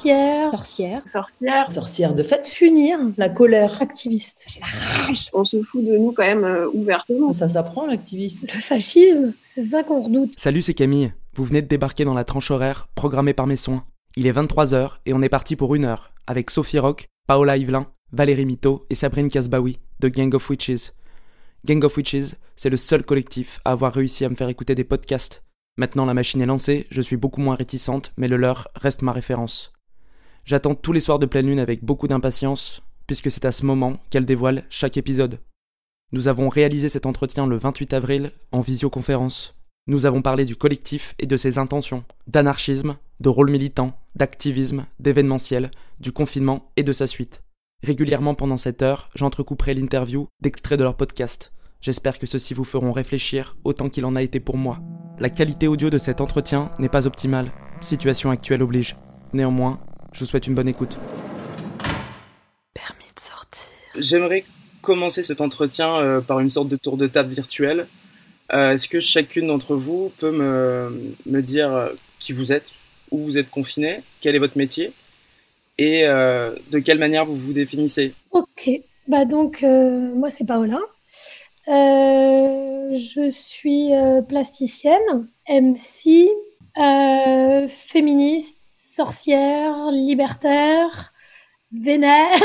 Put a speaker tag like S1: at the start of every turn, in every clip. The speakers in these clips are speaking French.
S1: sorcière,
S2: sorcière,
S3: sorcière,
S4: sorcière de fait,
S1: s'unir,
S4: la colère,
S1: activiste.
S3: On se fout de nous quand même euh, ouvertement.
S4: Ça s'apprend l'activisme.
S1: Le fascisme, c'est ça qu'on redoute.
S5: Salut, c'est Camille. Vous venez de débarquer dans la tranche horaire programmée par mes soins. Il est 23h et on est parti pour une heure avec Sophie Rock, Paola Yvelin, Valérie Mito et Sabrine Kasbaoui de Gang of Witches. Gang of Witches, c'est le seul collectif à avoir réussi à me faire écouter des podcasts. Maintenant la machine est lancée, je suis beaucoup moins réticente, mais le leur reste ma référence. J'attends tous les soirs de pleine lune avec beaucoup d'impatience, puisque c'est à ce moment qu'elle dévoile chaque épisode. Nous avons réalisé cet entretien le 28 avril en visioconférence. Nous avons parlé du collectif et de ses intentions, d'anarchisme, de rôle militant, d'activisme, d'événementiel, du confinement et de sa suite. Régulièrement pendant cette heure, j'entrecouperai l'interview d'extraits de leur podcast. J'espère que ceux-ci vous feront réfléchir autant qu'il en a été pour moi. La qualité audio de cet entretien n'est pas optimale, situation actuelle oblige. Néanmoins, je vous souhaite une bonne écoute.
S1: Permis de sortir.
S5: J'aimerais commencer cet entretien euh, par une sorte de tour de table virtuel. Euh, Est-ce que chacune d'entre vous peut me, me dire euh, qui vous êtes, où vous êtes confiné, quel est votre métier et euh, de quelle manière vous vous définissez?
S1: Ok, bah donc euh, moi c'est Paola. Euh, je suis euh, plasticienne, MC, euh, féministe, sorcière, libertaire, vénère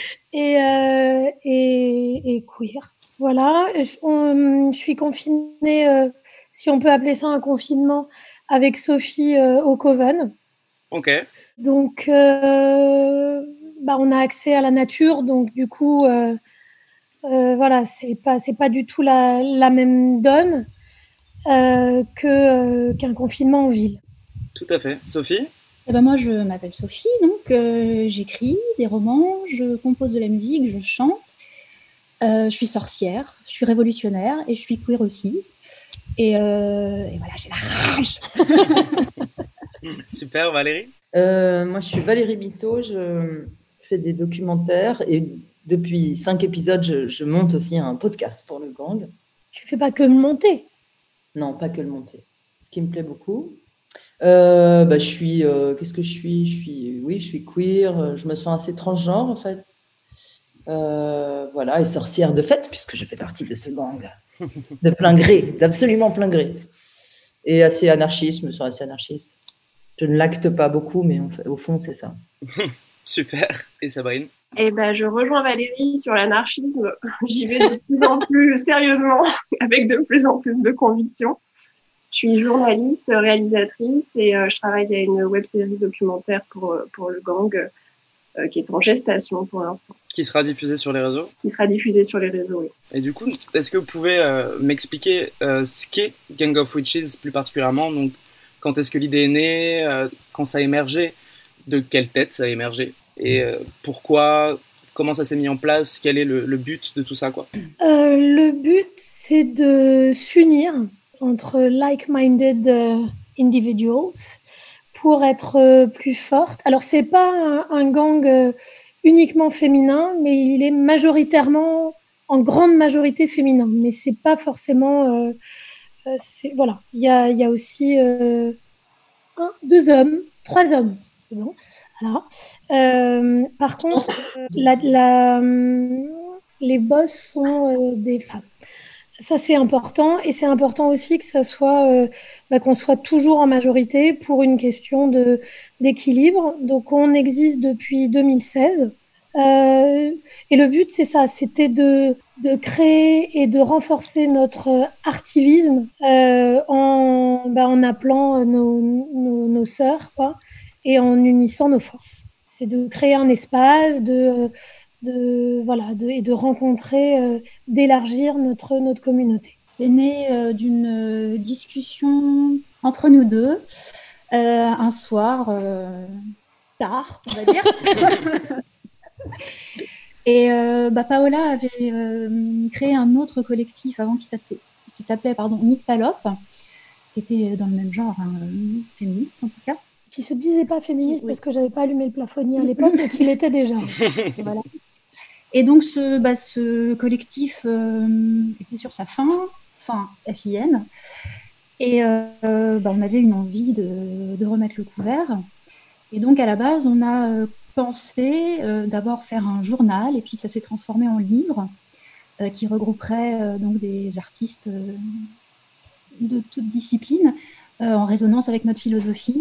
S1: et, euh, et, et queer. Voilà, je, on- je suis confinée, euh, si on peut appeler ça un confinement, avec Sophie euh, au Coven.
S5: Ok.
S1: Donc, euh, bah, on a accès à la nature, donc du coup, euh, euh, voilà, c'est pas c'est pas du tout la, la même donne euh, que euh, qu'un confinement en ville.
S5: Tout à fait. Sophie
S2: Eh ben moi, je m'appelle Sophie, donc euh, j'écris des romans, je compose de la musique, je chante. Euh, je suis sorcière, je suis révolutionnaire et je suis queer aussi. Et, euh, et voilà, j'ai la rage.
S5: Super, Valérie
S4: Euh, moi, je suis Valérie Bito, je fais des documentaires et depuis cinq épisodes, je, je monte aussi un podcast pour le gang.
S1: Tu fais pas que monter?
S4: Non, pas que le monter. Ce qui me plaît beaucoup. Euh, bah, je suis, euh, qu'est-ce que je suis? Je suis, oui, je suis queer. euh, Je me sens assez transgenre en fait. Euh, voilà, et sorcière de fait, puisque je fais partie de ce gang, de plein gré, d'absolument plein gré. Et assez anarchiste, je me sens assez anarchiste. Je ne l'acte pas beaucoup, mais en fait, au fond, c'est ça.
S5: Super. Et Sabrine?
S3: Et ben, je rejoins Valérie sur l'anarchisme. J'y vais de plus en plus sérieusement, avec de plus en plus de conviction. Je suis journaliste, réalisatrice et euh, je travaille à une web série documentaire pour, euh, pour le gang euh, qui est en gestation pour l'instant,
S5: Qui sera diffusé sur les réseaux?
S3: Qui sera diffusée sur les réseaux. Oui.
S5: Et du coup, est-ce que vous pouvez euh, m'expliquer euh, ce qu'est Gang of Witches plus particulièrement? Donc, quand est-ce que l'idée est née? Euh, Quand ça a émergé? De quelle tête ça a émergé? Et euh, pourquoi? Comment ça s'est mis en place? Quel est le, le but de tout ça quoi?
S1: Euh, le but, c'est de s'unir entre like-minded euh, individuals pour être euh, plus forte. Alors, c'est pas un, un gang euh, uniquement féminin, mais il est majoritairement, en grande majorité féminin. Mais c'est pas forcément. euh, voilà, il y a, il y a aussi euh, un, deux hommes, trois hommes. bon. Voilà. Euh, par contre, la, la, hum, les boss sont des femmes. Ça, c'est important. Et c'est important aussi que ça soit, euh, bah, qu'on soit toujours en majorité pour une question de, d'équilibre. Donc, on existe depuis 2016. Euh, et le but, c'est ça, c'était de, de créer et de renforcer notre artivisme euh, en, bah, en appelant nos, nos, nos sœurs, quoi, et en unissant nos forces. C'est de créer un espace, de, de voilà, de, et de rencontrer, euh, d'élargir notre notre communauté.
S2: C'est né euh, d'une euh, discussion entre nous deux un soir tard, on va dire. Et bah, Paola avait créé un autre collectif avant qui s'appelait, qui s'appelait pardon, Nyctalope, qui était dans le même genre, hein, féministe en tout cas.
S1: Qui se disait pas féministe
S2: Oui.
S1: parce que j'avais pas allumé le plafonnier à l'époque, mais qu'il était déjà.
S2: Voilà. Et donc ce, bah, collectif euh, était sur sa fin, fin FIN, et euh, bah, on avait une envie de, remettre le couvert. Et donc, à la base, on a pensé d'abord faire un journal, et puis ça s'est transformé en livre qui regrouperait donc des artistes de toutes disciplines en résonance avec notre philosophie.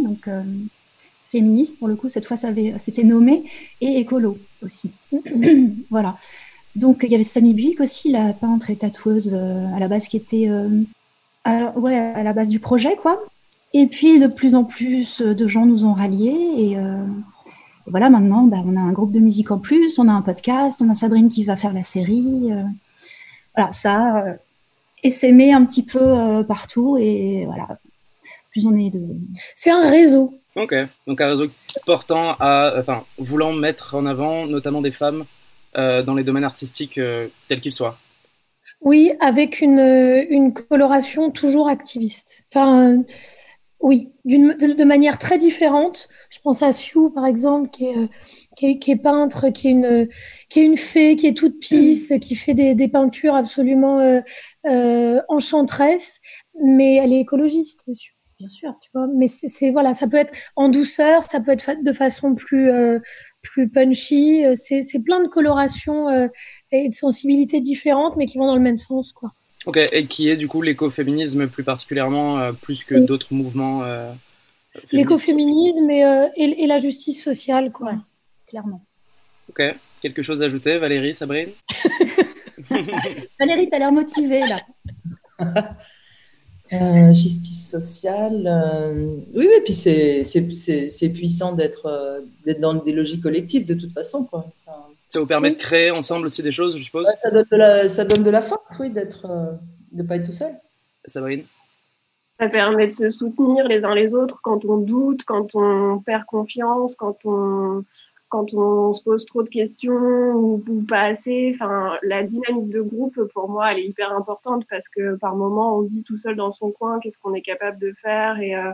S2: Féministe, pour le coup, cette fois, ça c'était nommé, et écolo aussi. voilà. Donc, il y avait Sunny Buick aussi, la peintre et tatoueuse à la base qui était ouais, à la base du projet, quoi. Et puis, de plus en plus de gens nous ont ralliés. Et, euh, voilà, maintenant, bah, on a un groupe de musique en plus, on a un podcast, on a Sabrine qui va faire la série. Euh, voilà, ça euh, s'aimer un petit peu euh, partout. Et voilà, plus on est de.
S1: C'est un réseau.
S5: Ok, donc un réseau portant à. Enfin, voulant mettre en avant notamment des femmes dans les domaines artistiques tels qu'ils soient.
S1: Oui, avec une, une coloration toujours activiste. Enfin, oui, de, manière très différente. Je pense à Sue, par exemple, qui est, euh, qui est, peintre, qui est, une, qui est une fée, qui est toute pisse, qui fait des, des peintures absolument euh, euh, enchanteresses, mais elle est écologiste, bien sûr, tu vois. Mais c'est voilà, ça peut être en douceur, ça peut être de façon plus plus punchy. C'est plein de colorations et de sensibilités différentes, mais qui vont dans le même sens, quoi.
S5: Ok, et qui est du coup l'écoféminisme plus particulièrement, euh, plus que d'autres mouvements euh,
S1: L'écoféminisme et, euh, et, la justice sociale, quoi.
S2: clairement.
S5: Ok, quelque chose à ajouter, Valérie, Sabrine?
S2: Valérie, tu as l'air motivée là.
S4: justice sociale, oui, oui, puis c'est puissant d'être dans des logiques collectives de toute façon. Quoi. Ça,
S5: ça vous permet de créer ensemble aussi des choses, je suppose?
S4: Ça, donne de la, ça donne de la force, oui, d'être, euh, de ne pas être tout seul.
S5: Sabrine?
S3: Ça permet de se soutenir les uns les autres quand on doute, quand on perd confiance, quand on, quand on se pose trop de questions ou, pas assez. La dynamique de groupe, pour moi, elle est hyper importante parce que par moment, on se dit tout seul dans son coin qu'est-ce qu'on est capable de faire et, euh,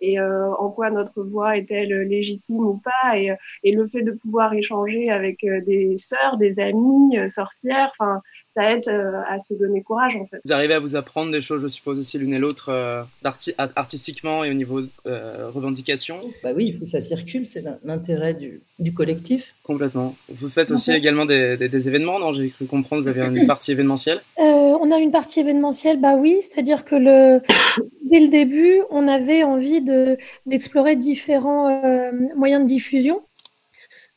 S3: et euh, en quoi notre voix est-elle légitime ou pas et, et, le fait de pouvoir échanger avec euh, des sœurs, des amis, euh, sorcières, enfin ça aide à se donner courage en fait.
S5: Vous arrivez à vous apprendre des choses, je suppose aussi l'une et l'autre, artistiquement et au niveau revendication.
S4: Bah oui, il faut que ça circule, c'est l'intérêt du, du, collectif.
S5: Complètement. Vous faites aussi également des, des, événements, non? J'ai cru comprendre, vous avez une partie événementielle.
S1: on a une partie événementielle, bah oui, c'est-à-dire que le, dès le début, on avait envie d'explorer différents euh, moyens de diffusion.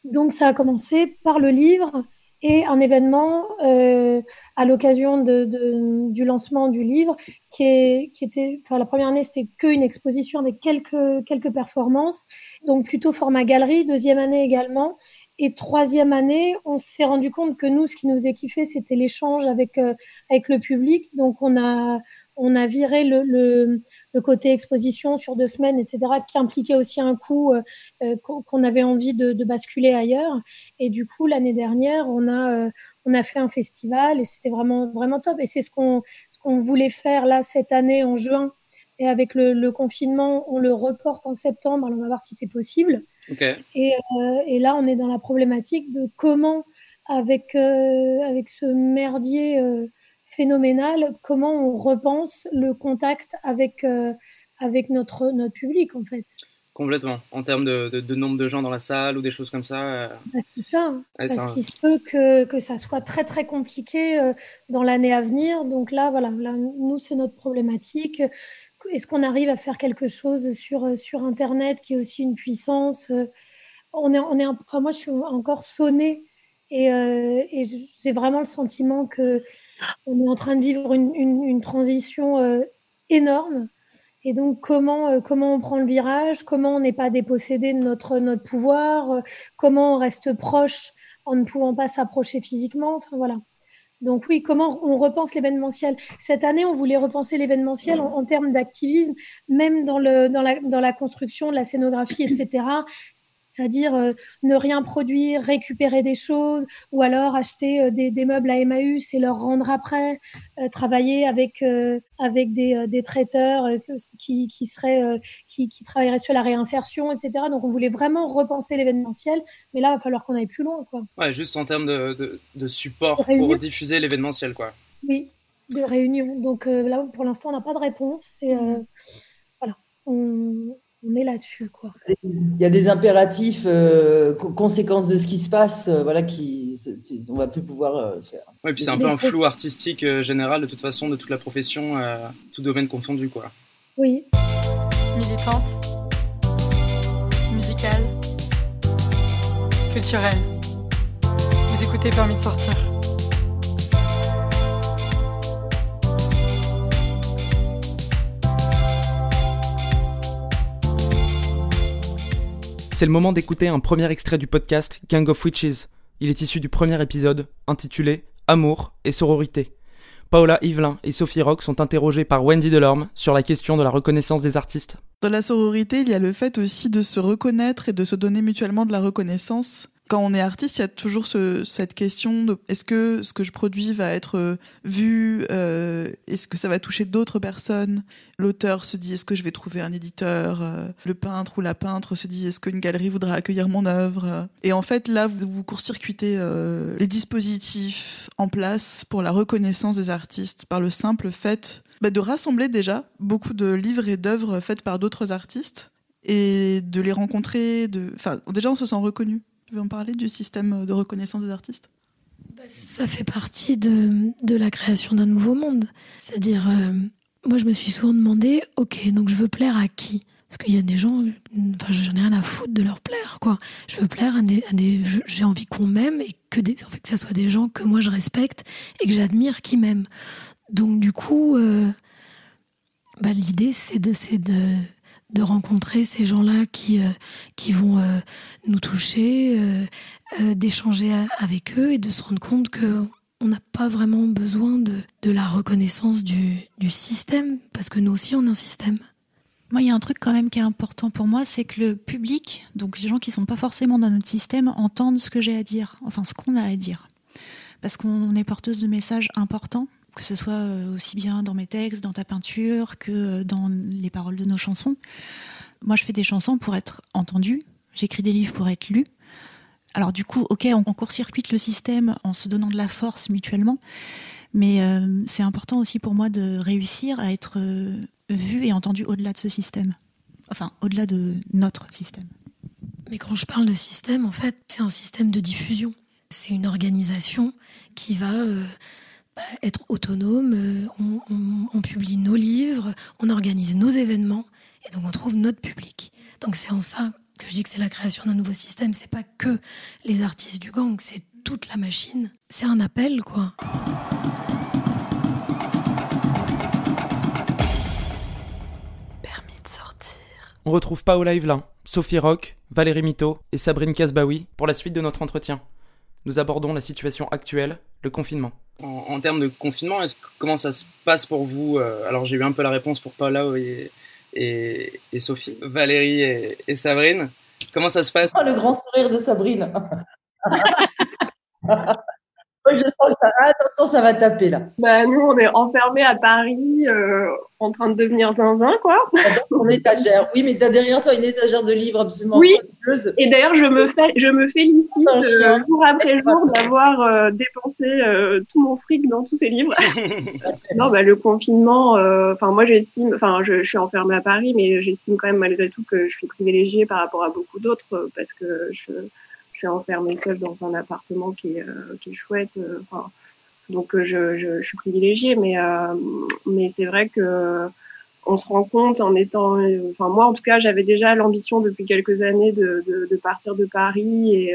S1: Donc, ça a commencé par le livre et un événement euh, à l'occasion du lancement du livre qui était, enfin, la première année, c'était qu'une exposition avec quelques, quelques performances, donc plutôt format galerie, deuxième année également. Et troisième année, on s'est rendu compte que nous, ce qui nous faisait kiffer, c'était l'échange avec, euh, avec le public. Donc, on a, on a viré le, le, côté exposition sur deux semaines, etc., qui impliquait aussi un coût euh, euh, qu'on avait envie de, basculer ailleurs. Et du coup, l'année dernière, on a, on a fait un festival et c'était vraiment, vraiment top. Et c'est ce qu'on ce qu'on voulait faire là cette année en juin. Et avec le, confinement, on le reporte en septembre. Alors, on va voir si c'est possible. Et, euh, et, là, on est dans la problématique de comment, avec, euh, avec ce merdier euh, phénoménal, comment on repense le contact avec, avec notre, notre public, en fait.
S5: Complètement. En termes de, de, nombre de gens dans la salle ou des choses comme ça.
S1: Bah, c'est ça. parce qu'il se peut que, que ça soit très, très compliqué dans l'année à venir. Donc là, voilà, là, nous, c'est notre problématique est-ce qu'on arrive à faire quelque chose sur, euh, sur Internet qui est aussi une puissance euh, on est, on est, enfin, Moi, je suis encore sonnée et, euh, j'ai vraiment le sentiment qu'on est en train de vivre une, une, transition énorme. Et donc, comment, comment on prend le virage, comment on n'est pas dépossédé de notre, notre pouvoir, comment on reste proche en ne pouvant pas s'approcher physiquement. Enfin, voilà. Donc oui, comment on repense l'événementiel? Cette année, on voulait repenser l'événementiel en, termes d'activisme, même dans, la, dans la construction de la scénographie, etc c'est-à-dire euh, ne rien produire, récupérer des choses, ou alors acheter euh, des, meubles à Emmaüs et leur rendre après, euh, travailler avec, avec des, des traiteurs qui, qui, seraient, qui, qui, travailleraient sur la réinsertion, etc. Donc on voulait vraiment repenser l'événementiel, mais là, il va falloir qu'on aille plus loin. Quoi.
S5: Ouais, juste en termes de, de, support pour diffuser l'événementiel. quoi.
S1: Oui, de réunion. Donc là, pour l'instant, on n'a pas de réponse. Et, voilà. On,
S6: on est là-dessus. quoi.
S4: Il y a des impératifs, euh, conséquences de ce qui se passe, euh, voilà, qui on va plus pouvoir faire.
S5: Oui, puis c'est un peu un flou artistique général de toute façon de toute la profession, tout domaine confondu, quoi.
S6: Oui.
S7: Militante, musicale, culturelle. Vous écoutez Permis de sortir.
S5: C'est le moment d'écouter un premier extrait du podcast Gang of Witches. Il est issu du premier épisode, intitulé Amour et sororité. Paola Yvelin et Sophie Rock sont interrogées par Wendy Delorme sur la question de la reconnaissance des artistes.
S8: Dans la sororité, il y a le fait aussi de se reconnaître et de se donner mutuellement de la reconnaissance quand on est artiste, il y a toujours cette question de est-ce que ce que je produis va être euh, vu euh, Est-ce que ça va toucher d'autres personnes? L'auteur se dit est-ce que je vais trouver un éditeur? Euh, Le peintre ou la peintre se dit est-ce qu'une galerie voudra accueillir mon œuvre? Et en fait, là, vous, court-circuitez les dispositifs en place pour la reconnaissance des artistes par le simple fait bah, de rassembler déjà beaucoup de livres et d'œuvres faites par d'autres artistes et de les rencontrer. Enfin, déjà, on se sent reconnu. Tu veux en parler du système de reconnaissance des artistes?
S6: Ça fait partie de, de la création d'un nouveau monde. C'est-à-dire, euh, moi je me suis souvent demandé, ok, donc je veux plaire à qui? Parce qu'il y a des gens, enfin, j'en ai rien à foutre de leur plaire, quoi. Je veux plaire à des, j'ai envie qu'on m'aime et que des, en fait, que ça soit des gens que moi je respecte et que j'admire qui m'aiment. Donc, du coup, euh, bah, l'idée, c'est de, c'est de, de rencontrer ces gens-là qui, euh, qui vont euh, nous toucher, euh, d'échanger avec eux et de se rendre compte que on n'a pas vraiment besoin de, de la reconnaissance du, du, système, parce que nous aussi, on a un système.
S9: Moi, il y a un truc quand même qui est important pour moi, c'est que le public, donc les gens qui sont pas forcément dans notre système, entendent ce que j'ai à dire, enfin ce qu'on a à dire. Parce qu'on est porteuse de messages importants que ce soit euh, aussi bien dans mes textes, dans ta peinture, que euh, dans les paroles de nos chansons. Moi, je fais des chansons pour être entendues, j'écris des livres pour être lus. Alors du coup, ok, on, court-circuite le système en se donnant de la force mutuellement, mais euh, c'est important aussi pour moi de réussir à être vu et entendu au-delà de ce système, enfin au-delà de notre système.
S6: Mais quand je parle de système, en fait, c'est un système de diffusion. C'est une organisation qui va bah, être autonome, euh, on, publie nos livres, on organise nos événements, et donc on trouve notre public. Donc c'est en ça que je dis que c'est la création d'un nouveau système. C'est pas que les artistes du gang, c'est toute la machine. C'est un appel, quoi.
S7: Permis de sortir.
S5: On retrouve Paola Yvelin, Sophie Rock, Valérie Mito et Sabrine Kasbaoui pour la suite de notre entretien. Nous abordons la situation actuelle, le confinement. En, termes de confinement, comment ça se passe pour vous euh, Alors j'ai eu un peu la réponse pour Paula et, et, Sophie, Valérie et, et, Sabrine. Comment ça se passe?
S4: Oh, Le grand sourire de Sabrine. je sens que ça, attention, ça va taper là.
S3: Bah, nous, on est enfermés à Paris, euh, en train de devenir zinzin, quoi.
S4: En étagère. Oui, mais tu as derrière toi une étagère de livres absolument
S3: Oui. Et d'ailleurs, je me fais, je me félicite euh, jour après jour d'avoir euh, dépensé tout mon fric dans tous ces livres. non, bah, le confinement, enfin, moi, j'estime, enfin, je, je, suis enfermée à Paris, mais j'estime quand même malgré tout que je suis privilégiée par rapport à beaucoup d'autres parce que je je suis enfermée seule dans un appartement qui est, euh, qui est chouette. Euh, donc euh, je, je, suis privilégiée, mais, mais c'est vrai que on se rend compte en étant, enfin moi en tout cas, j'avais déjà l'ambition depuis quelques années de, de, partir de Paris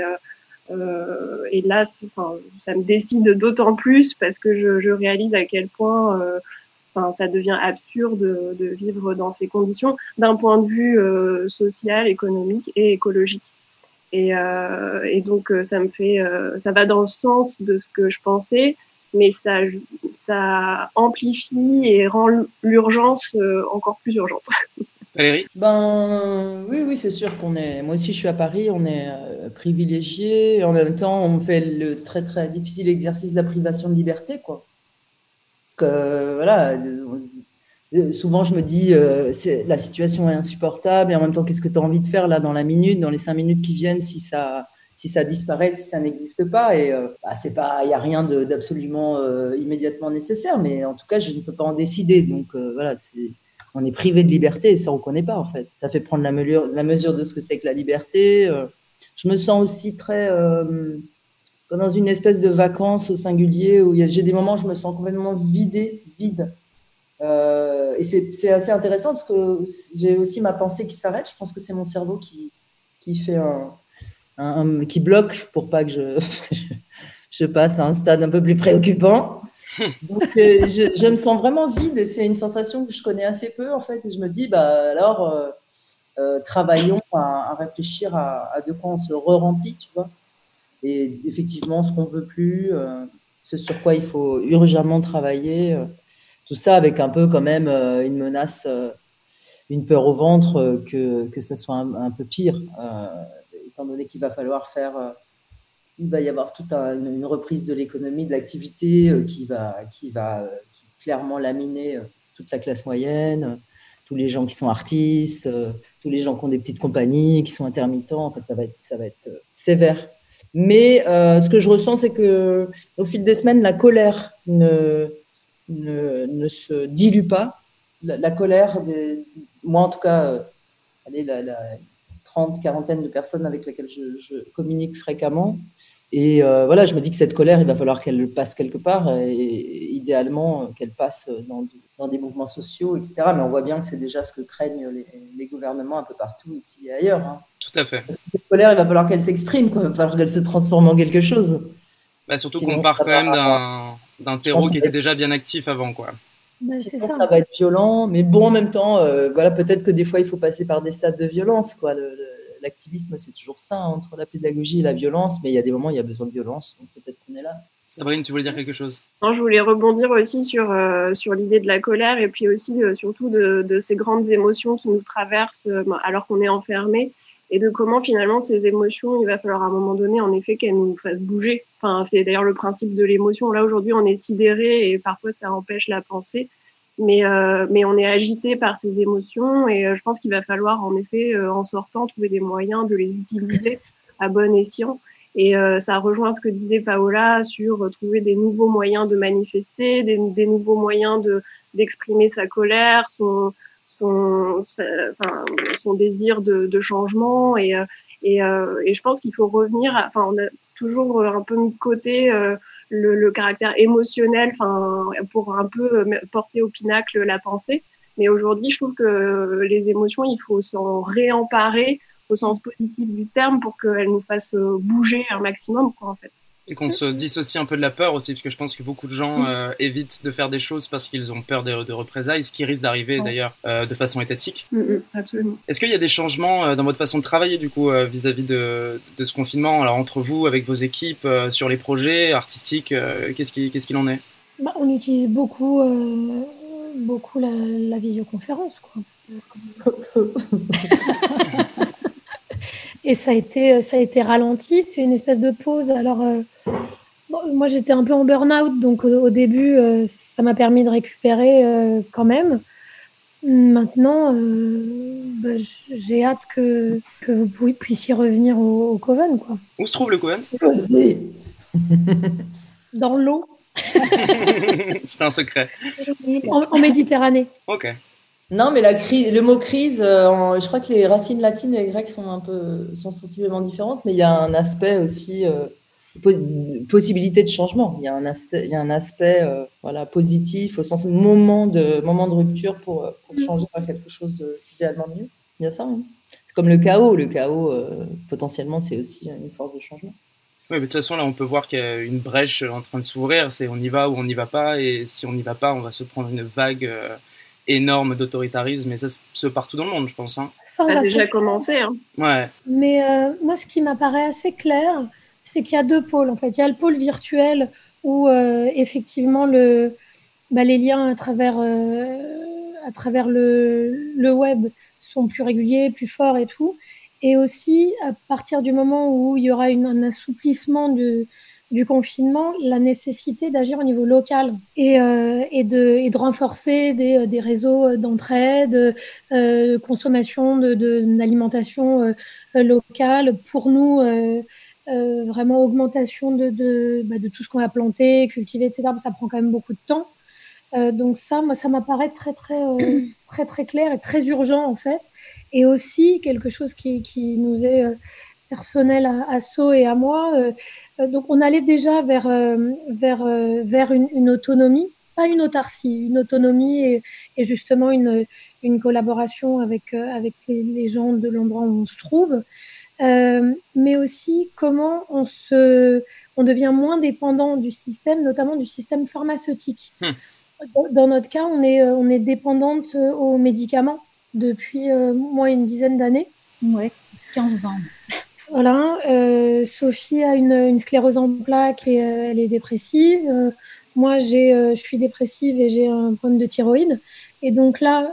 S3: et là, ça me décide d'autant plus parce que je, je, réalise à quel point, ça devient absurde de, vivre dans ces conditions d'un point de vue social, économique et écologique. Et, euh, et donc, euh, ça me fait, euh, ça va dans le sens de ce que je pensais, mais ça, ça amplifie et rend l'urgence encore plus urgente.
S5: Valérie?
S4: Ben oui, oui, c'est sûr qu'on est. Moi aussi, je suis à Paris, on est privilégié. En même temps, on fait le très très difficile exercice de la privation de liberté, quoi. Parce que voilà, souvent je me dis euh, la situation est insupportable et en même temps qu'est-ce que tu as envie de faire là dans la minute, dans les cinq minutes qui viennent si ça si ça disparaît, si ça n'existe pas et euh, bah, c'est pas il y a rien d'absolument immédiatement nécessaire mais en tout cas je ne peux pas en décider donc voilà on est privé de liberté et ça on connaît pas en fait. Ça fait prendre la mesure, la mesure de ce que c'est que la liberté. Euh. Je me sens aussi très euh, dans une espèce de vacances au singulier où j'ai des moments où je me sens complètement vidée, vide. Euh, et c'est assez intéressant parce que j'ai aussi ma pensée qui s'arrête. Je pense que c'est mon cerveau qui, qui fait un, qui bloque pour pas que je, je passe à un stade un peu plus préoccupant. Donc, euh, je, me sens vraiment vide et c'est une sensation que je connais assez peu en fait. Et je me dis, bah alors, euh, euh, travaillons à, réfléchir à, de quoi on se re-remplit, tu vois. Et effectivement, ce qu'on veut plus, ce sur quoi il faut urgemment travailler, tout ça avec un peu quand même une menace, une peur au ventre que, que ça soit un, peu pire, étant donné qu'il va falloir faire il va y avoir toute une reprise de l'économie, de l'activité euh, qui va, qui va euh, clairement laminer euh, toute la classe moyenne, tous les gens qui sont artistes, tous les gens qui ont des petites compagnies, qui sont intermittents. Enfin, ça va être, ça va être sévère. Mais ce que je ressens, c'est que au fil des semaines, la colère ne, ne, se dilue pas. La, colère, des, moi en tout cas, allez, la, la, trente, quarantaine de personnes avec lesquelles je, je communique fréquemment, et euh, voilà, je me dis que cette colère, il va falloir qu'elle passe quelque part, et, idéalement qu'elle passe dans, dans, des mouvements sociaux, etc. Mais on voit bien que c'est déjà ce que craignent les, gouvernements un peu partout, ici et ailleurs. Hein.
S10: Tout à fait.
S4: Cette colère, il va falloir qu'elle s'exprime, il va falloir qu'elle se transforme en quelque chose.
S10: Bah, surtout qu'on part quand même d'un terreau qui était déjà bien actif avant. Quoi.
S4: Bah, ça. ça. va être violent, mais bon, en même temps, euh, voilà, peut-être que des fois, il faut passer par des stades de violence. Quoi. l'activisme, c'est toujours ça, hein, entre la pédagogie et la violence, mais il y a des moments où il y a besoin de violence, donc peut-être qu'on est là.
S10: Sabrine, tu voulais dire quelque chose?
S3: Non, Je voulais rebondir aussi sur, euh, sur l'idée de la colère et puis aussi surtout de, de, ces grandes émotions qui nous traversent euh, alors qu'on est enfermé et de comment finalement ces émotions, il va falloir à un moment donné, en effet, qu'elles nous fassent bouger. Enfin, c'est d'ailleurs le principe de l'émotion. Là, aujourd'hui, on est sidéré et parfois ça empêche la pensée mais, euh, mais on est agité par ces émotions et euh, je pense qu'il va falloir en effet, euh, en sortant, trouver des moyens de les utiliser à bon escient. Et ça rejoint ce que disait Paola sur trouver des nouveaux moyens de manifester, des, nouveaux moyens de d'exprimer sa colère, son son, désir de, changement et et, et je pense qu'il faut revenir. on a toujours un peu mis de côté le, caractère émotionnel, pour un peu euh, porter au pinacle la pensée. Mais aujourd'hui, je trouve que les émotions, il faut s'en réemparer au sens positif du terme pour qu'elles nous fassent euh, bouger un maximum, quoi, en fait.
S10: Et qu'on se dissocie un peu de la peur aussi, parce que je pense que beaucoup de gens euh, évitent de faire des choses parce qu'ils ont peur de, représailles, ce qui risque d'arriver d'ailleurs euh, de façon étatique.
S3: Mm, mm, absolument.
S10: Est-ce qu'il y a des changements euh, dans votre façon de travailler du coup vis-à-vis de, de, ce confinement? Alors entre vous, avec vos équipes, sur les projets artistiques, qu'est-ce qu'il ce qu'il en est?
S1: Bah, On utilise beaucoup, beaucoup la, la visioconférence. Quoi. et ça a été, ça a été ralenti. C'est une espèce de pause. Alors, euh, moi, j'étais un peu en burn-out, donc au, début, euh, ça m'a permis de récupérer euh, quand même. Maintenant, bah, j'ai hâte que, que vous puissiez revenir au, Coven. Quoi.
S10: Où se trouve le Coven?
S1: Dans l'eau.
S10: C'est un secret.
S1: En, en Méditerranée.
S10: Ok.
S4: Non, mais la crise, le mot crise, euh, je crois que les racines latines et grecques sont un peu, sont sensiblement différentes, mais il y a un aspect aussi euh, possibilité de changement. Il y a un aspect, il y a un aspect euh, voilà positif au sens moment de moment de rupture pour, pour changer à quelque chose d'idéalement mieux. Il y a ça. Hein. C'est comme le chaos. Le chaos, potentiellement, c'est aussi une force de changement.
S10: Oui, mais de toute façon, là, on peut voir qu'il y a une brèche en train de s'ouvrir. C'est on y va ou on n'y va pas. Et si on n'y va pas, on va se prendre une vague énorme d'autoritarisme, et ça se partout dans le monde, je pense. Hein.
S3: Ça, a déjà commencé. Hein.
S10: Ouais.
S1: Mais euh, moi, ce qui m'apparaît assez clair, c'est qu'il y a deux pôles. En fait, il y a le pôle virtuel où euh, effectivement le, bah, les liens à travers, euh, à travers le, le, web sont plus réguliers, plus forts et tout. Et aussi, à partir du moment où il y aura une, un assouplissement de, du confinement la nécessité d'agir au niveau local et, euh, de, de, renforcer des, des réseaux d'entraide, euh, consommation d'alimentation de, euh, locale. Pour nous, euh, euh, vraiment augmentation de, de, bah, de tout ce qu'on a planté, cultivé, etc. Ça prend quand même beaucoup de temps. donc ça, moi, ça m'apparaît très, très, très, très clair et très urgent, en fait. Et aussi, quelque chose qui nous est personnel à, à So et à moi. donc, on allait déjà vers, vers, vers une, une autonomie pas une autarcie, une autonomie et, et justement une, une, collaboration avec, avec les, les, gens de l'endroit où on se trouve. Euh, mais aussi comment on, se, on devient moins dépendant du système, notamment du système pharmaceutique. Hmm. Dans notre cas, on est, on est dépendante aux médicaments depuis euh, moins une dizaine d'années.
S2: Ouais, 15-20.
S1: Voilà. Euh, Sophie a une, une, sclérose en plaques et euh, elle est dépressive. Euh, moi, j'ai, euh, je suis dépressive et j'ai un problème de thyroïde. Et donc là,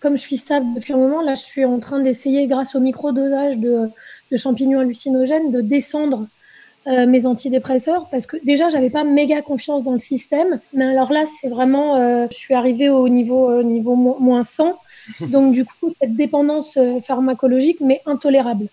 S1: comme je suis stable depuis un moment, là, je suis en train d'essayer, grâce au microdosage de, de champignons hallucinogènes, de descendre mes antidépresseurs parce que déjà, j'avais pas méga confiance dans le système. Mais alors là, c'est vraiment, je suis arrivée au niveau, niveau mo moins 100. Donc, du coup, cette dépendance pharmacologique, mais intolérable.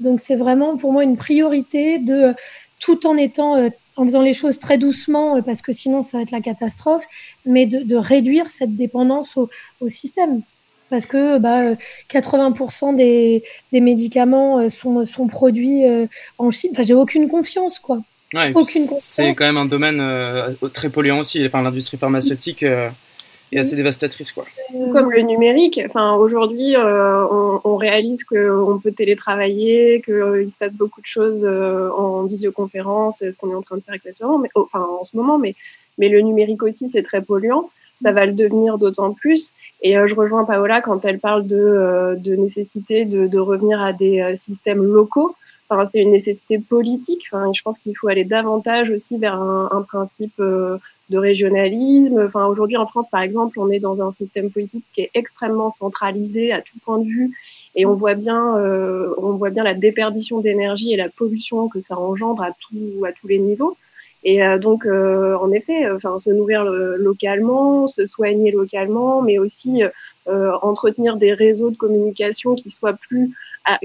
S1: Donc, c'est vraiment pour moi une priorité de, tout en étant, euh, en faisant les choses très doucement, parce que sinon, ça va être la catastrophe, mais de, de réduire cette dépendance au, au système parce que bah, 80% des, des, médicaments euh, sont, sont produits euh, en Chine. Enfin, j'ai aucune confiance, quoi.
S10: Ouais, aucune C'est quand même un domaine euh, très polluant aussi. Enfin, l'industrie pharmaceutique euh, est assez dévastatrice, quoi.
S3: Comme le numérique. Enfin, aujourd'hui, euh, on, réalise qu'on peut télétravailler, qu'il se passe beaucoup de choses en visioconférence, ce qu'on est en train de faire, etc. Mais, enfin, en ce moment, mais, mais le numérique aussi, c'est très polluant ça va le devenir d'autant plus. Et euh, je rejoins Paola quand elle parle de, euh, nécessité de, revenir à des euh, systèmes locaux. Enfin, c'est une nécessité politique. Enfin, je pense qu'il faut aller davantage aussi vers un principe de régionalisme. Enfin, aujourd'hui en France, par exemple, on est dans un système politique qui est extrêmement centralisé à tout point de vue, et on voit bien, euh, on voit bien la déperdition d'énergie et la pollution que ça engendre à tout, à tous les niveaux. Et euh, donc, euh, en effet, enfin, se nourrir localement, se soigner localement, mais aussi euh, entretenir des réseaux de communication qui soient plus,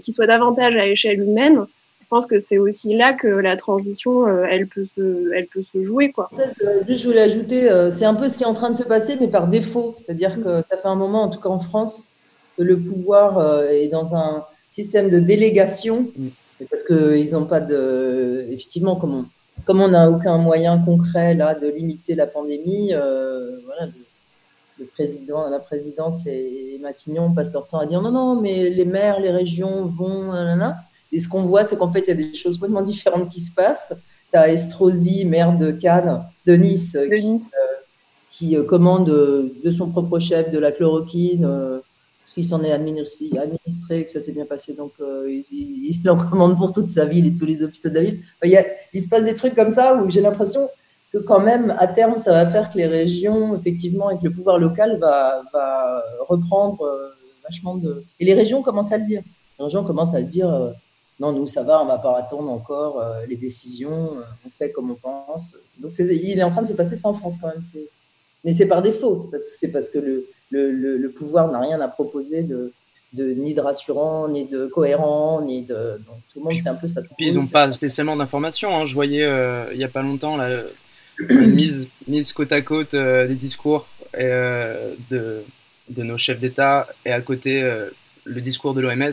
S3: qui soient davantage à échelle humaine. Je pense que c'est aussi là que la transition, elle peut se, elle peut se jouer, quoi.
S4: Juste, je voulais ajouter, c'est un peu ce qui est en train de se passer, mais par défaut. C'est-à-dire que ça fait un moment, en tout cas en France, que le pouvoir est dans un système de délégation, parce qu'ils n'ont pas de, effectivement, comme on, comme on n'a aucun moyen concret là de limiter la pandémie, euh, voilà, le, le, président, la présidence et Matignon passent leur temps à dire non, non, mais les maires, les régions vont. Nanana. Et ce qu'on voit, c'est qu'en fait, il y a des choses complètement différentes qui se passent. Tu as Estrosi, maire de Cannes, de Nice, qui, euh, qui euh, commande de son propre chef de la chloroquine euh, parce qu'il s'en est administré, que ça s'est bien passé, donc euh, il, il, en commande pour toute sa ville et tous les hôpitaux de la ville. Il, y a, il se passe des trucs comme ça où j'ai l'impression que quand même, à terme, ça va faire que les régions, effectivement, et que le pouvoir local va, va reprendre euh, vachement de... Et les régions commencent à le dire. Les régions commencent à le dire, euh, non, nous, ça va, on va pas attendre encore euh, les décisions, euh, on fait comme on pense. Donc, il est en train de se passer ça en France quand même. Mais c'est par défaut, c'est parce, parce que le le, le, le pouvoir n'a rien à proposer de, de, ni de rassurant, ni de cohérent, ni de. Donc tout le monde fait un peu ça.
S10: Puis ils n'ont pas spécialement d'informations. Hein. Je voyais euh, il n'y a pas longtemps la mise, mise côte à côte des discours euh, de, de nos chefs d'État et à côté le discours de l'OMS.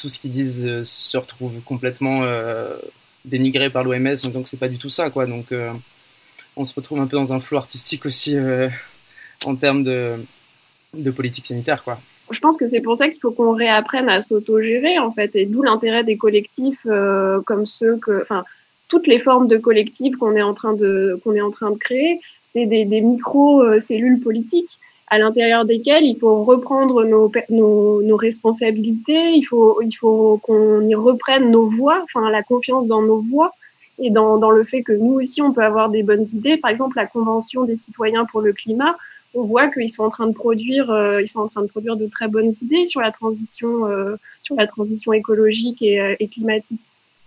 S10: Euh, tout ce qu'ils disent se retrouve complètement dénigré par l'OMS, donc c'est pas du tout ça, quoi. Donc on se retrouve un peu dans un flou artistique aussi en termes de, politique sanitaire, quoi.
S3: Je pense que c'est pour ça qu'il faut qu'on réapprenne à s'autogérer, en fait, et d'où l'intérêt des collectifs euh, comme ceux que, enfin, toutes les formes de collectifs qu'on est en train de est en train de créer, c'est des, des micro cellules politiques à l'intérieur desquelles il faut reprendre nos, nos, nos responsabilités, il faut il faut qu'on y reprenne nos voix, enfin la confiance dans nos voix et dans, dans le fait que nous aussi on peut avoir des bonnes idées. Par exemple, la convention des citoyens pour le climat, on voit qu'ils sont en train de produire, euh, ils sont en train de produire de très bonnes idées sur la transition, euh, sur la transition écologique et, euh, et, climatique.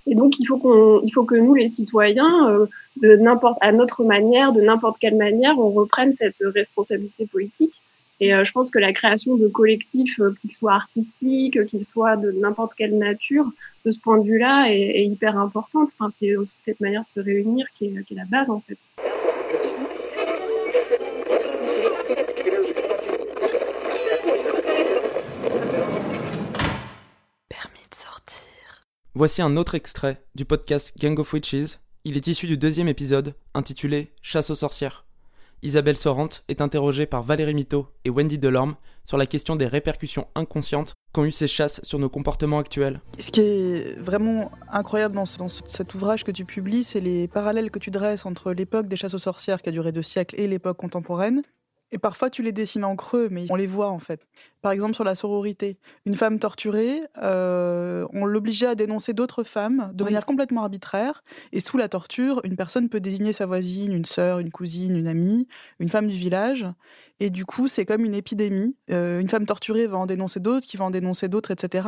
S3: Et donc il faut qu'on, il faut que nous les citoyens, euh, de n'importe, à notre manière, de n'importe quelle manière, on reprenne cette responsabilité politique. Et euh, je pense que la création de collectifs, qu'ils soient artistiques, qu'ils soient de n'importe quelle nature, de ce point de vue-là, est, est hyper importante. Enfin, c'est aussi cette manière de se réunir qui qui est la base en fait.
S5: Voici un autre extrait du podcast Gang of Witches. Il est issu du deuxième épisode, intitulé Chasse aux sorcières. Isabelle Sorante est interrogée par Valérie Mito et Wendy Delorme sur la question des répercussions inconscientes qu'ont eu ces chasses sur nos comportements actuels.
S8: Ce qui est vraiment incroyable dans, ce- dans ce- cet ouvrage que tu publies, c'est les parallèles que tu dresses entre l'époque des chasses aux sorcières qui a duré deux siècles et l'époque contemporaine. Et parfois, tu les dessines en creux, mais on les voit en fait. Par exemple, sur la sororité, une femme torturée, euh, on l'obligeait à dénoncer d'autres femmes de
S11: Oui.
S8: manière complètement arbitraire. Et sous la torture, une personne peut désigner sa voisine, une sœur, une cousine, une amie, une femme du village. Et du coup, c'est comme une épidémie. Euh, une femme torturée va en dénoncer d'autres, qui va en dénoncer d'autres, etc.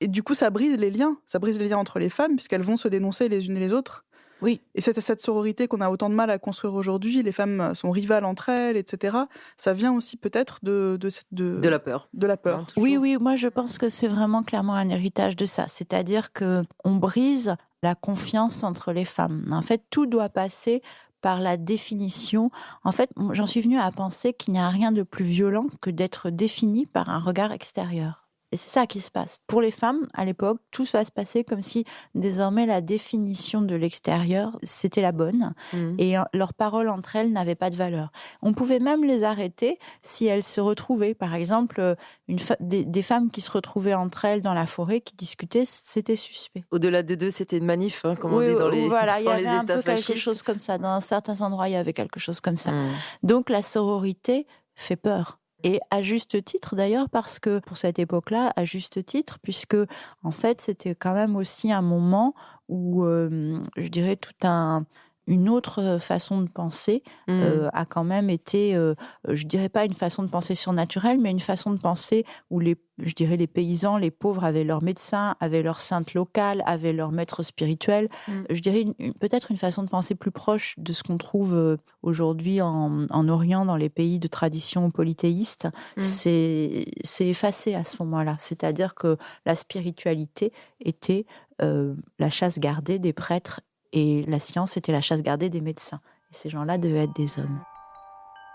S8: Et du coup, ça brise les liens. Ça brise les liens entre les femmes, puisqu'elles vont se dénoncer les unes et les autres.
S11: Oui.
S8: Et c'est cette sororité qu'on a autant de mal à construire aujourd'hui. Les femmes sont rivales entre elles, etc. Ça vient aussi peut-être de, de, cette- de,
S11: De la peur.
S8: de la peur.
S11: Oui, oui, moi je pense que c'est vraiment clairement un héritage de ça. C'est-à-dire que on brise la confiance entre les femmes. En fait, tout doit passer par la définition. En fait, j'en suis venue à penser qu'il n'y a rien de plus violent que d'être défini par un regard extérieur. Et c'est ça qui se passe. Pour les femmes, à l'époque, tout va se passer comme si désormais la définition de l'extérieur, c'était la bonne
S12: Mhm.
S11: et euh, leurs paroles entre elles n'avaient pas de valeur. On pouvait même les arrêter si elles se retrouvaient. Par exemple, euh, une des, des femmes qui se retrouvaient entre elles dans la forêt, qui discutaient, c'était suspect.
S12: Au-delà de deux, c'était une manif, hein, comme on
S11: Oui,
S12: dit dans
S11: oui,
S12: les,
S11: voilà, il y avait un peu quelque chose comme ça. Dans certains endroits, il y avait quelque chose comme ça.
S12: Mm.
S11: Donc la sororité fait peur. Et à juste titre d'ailleurs, parce que pour cette époque-là, à juste titre, puisque en fait c'était quand même aussi un moment où, euh, je dirais, tout un une autre façon de penser
S12: Mm.
S11: euh, a quand même été, euh, je dirais pas une façon de penser surnaturelle, mais une façon de penser où les, je dirais les paysans, les pauvres avaient leur médecin, avaient leur sainte locale, avaient leur maître spirituel.
S12: Mm.
S11: Je dirais peut-être une façon de penser plus proche de ce qu'on trouve aujourd'hui en, en Orient, dans les pays de tradition polythéiste.
S12: Mm.
S11: C'est c'est effacé à ce moment-là. C'est-à-dire que la spiritualité était euh, la chasse gardée des prêtres et la science était la chasse gardée des médecins. Et ces gens-là devaient être des hommes.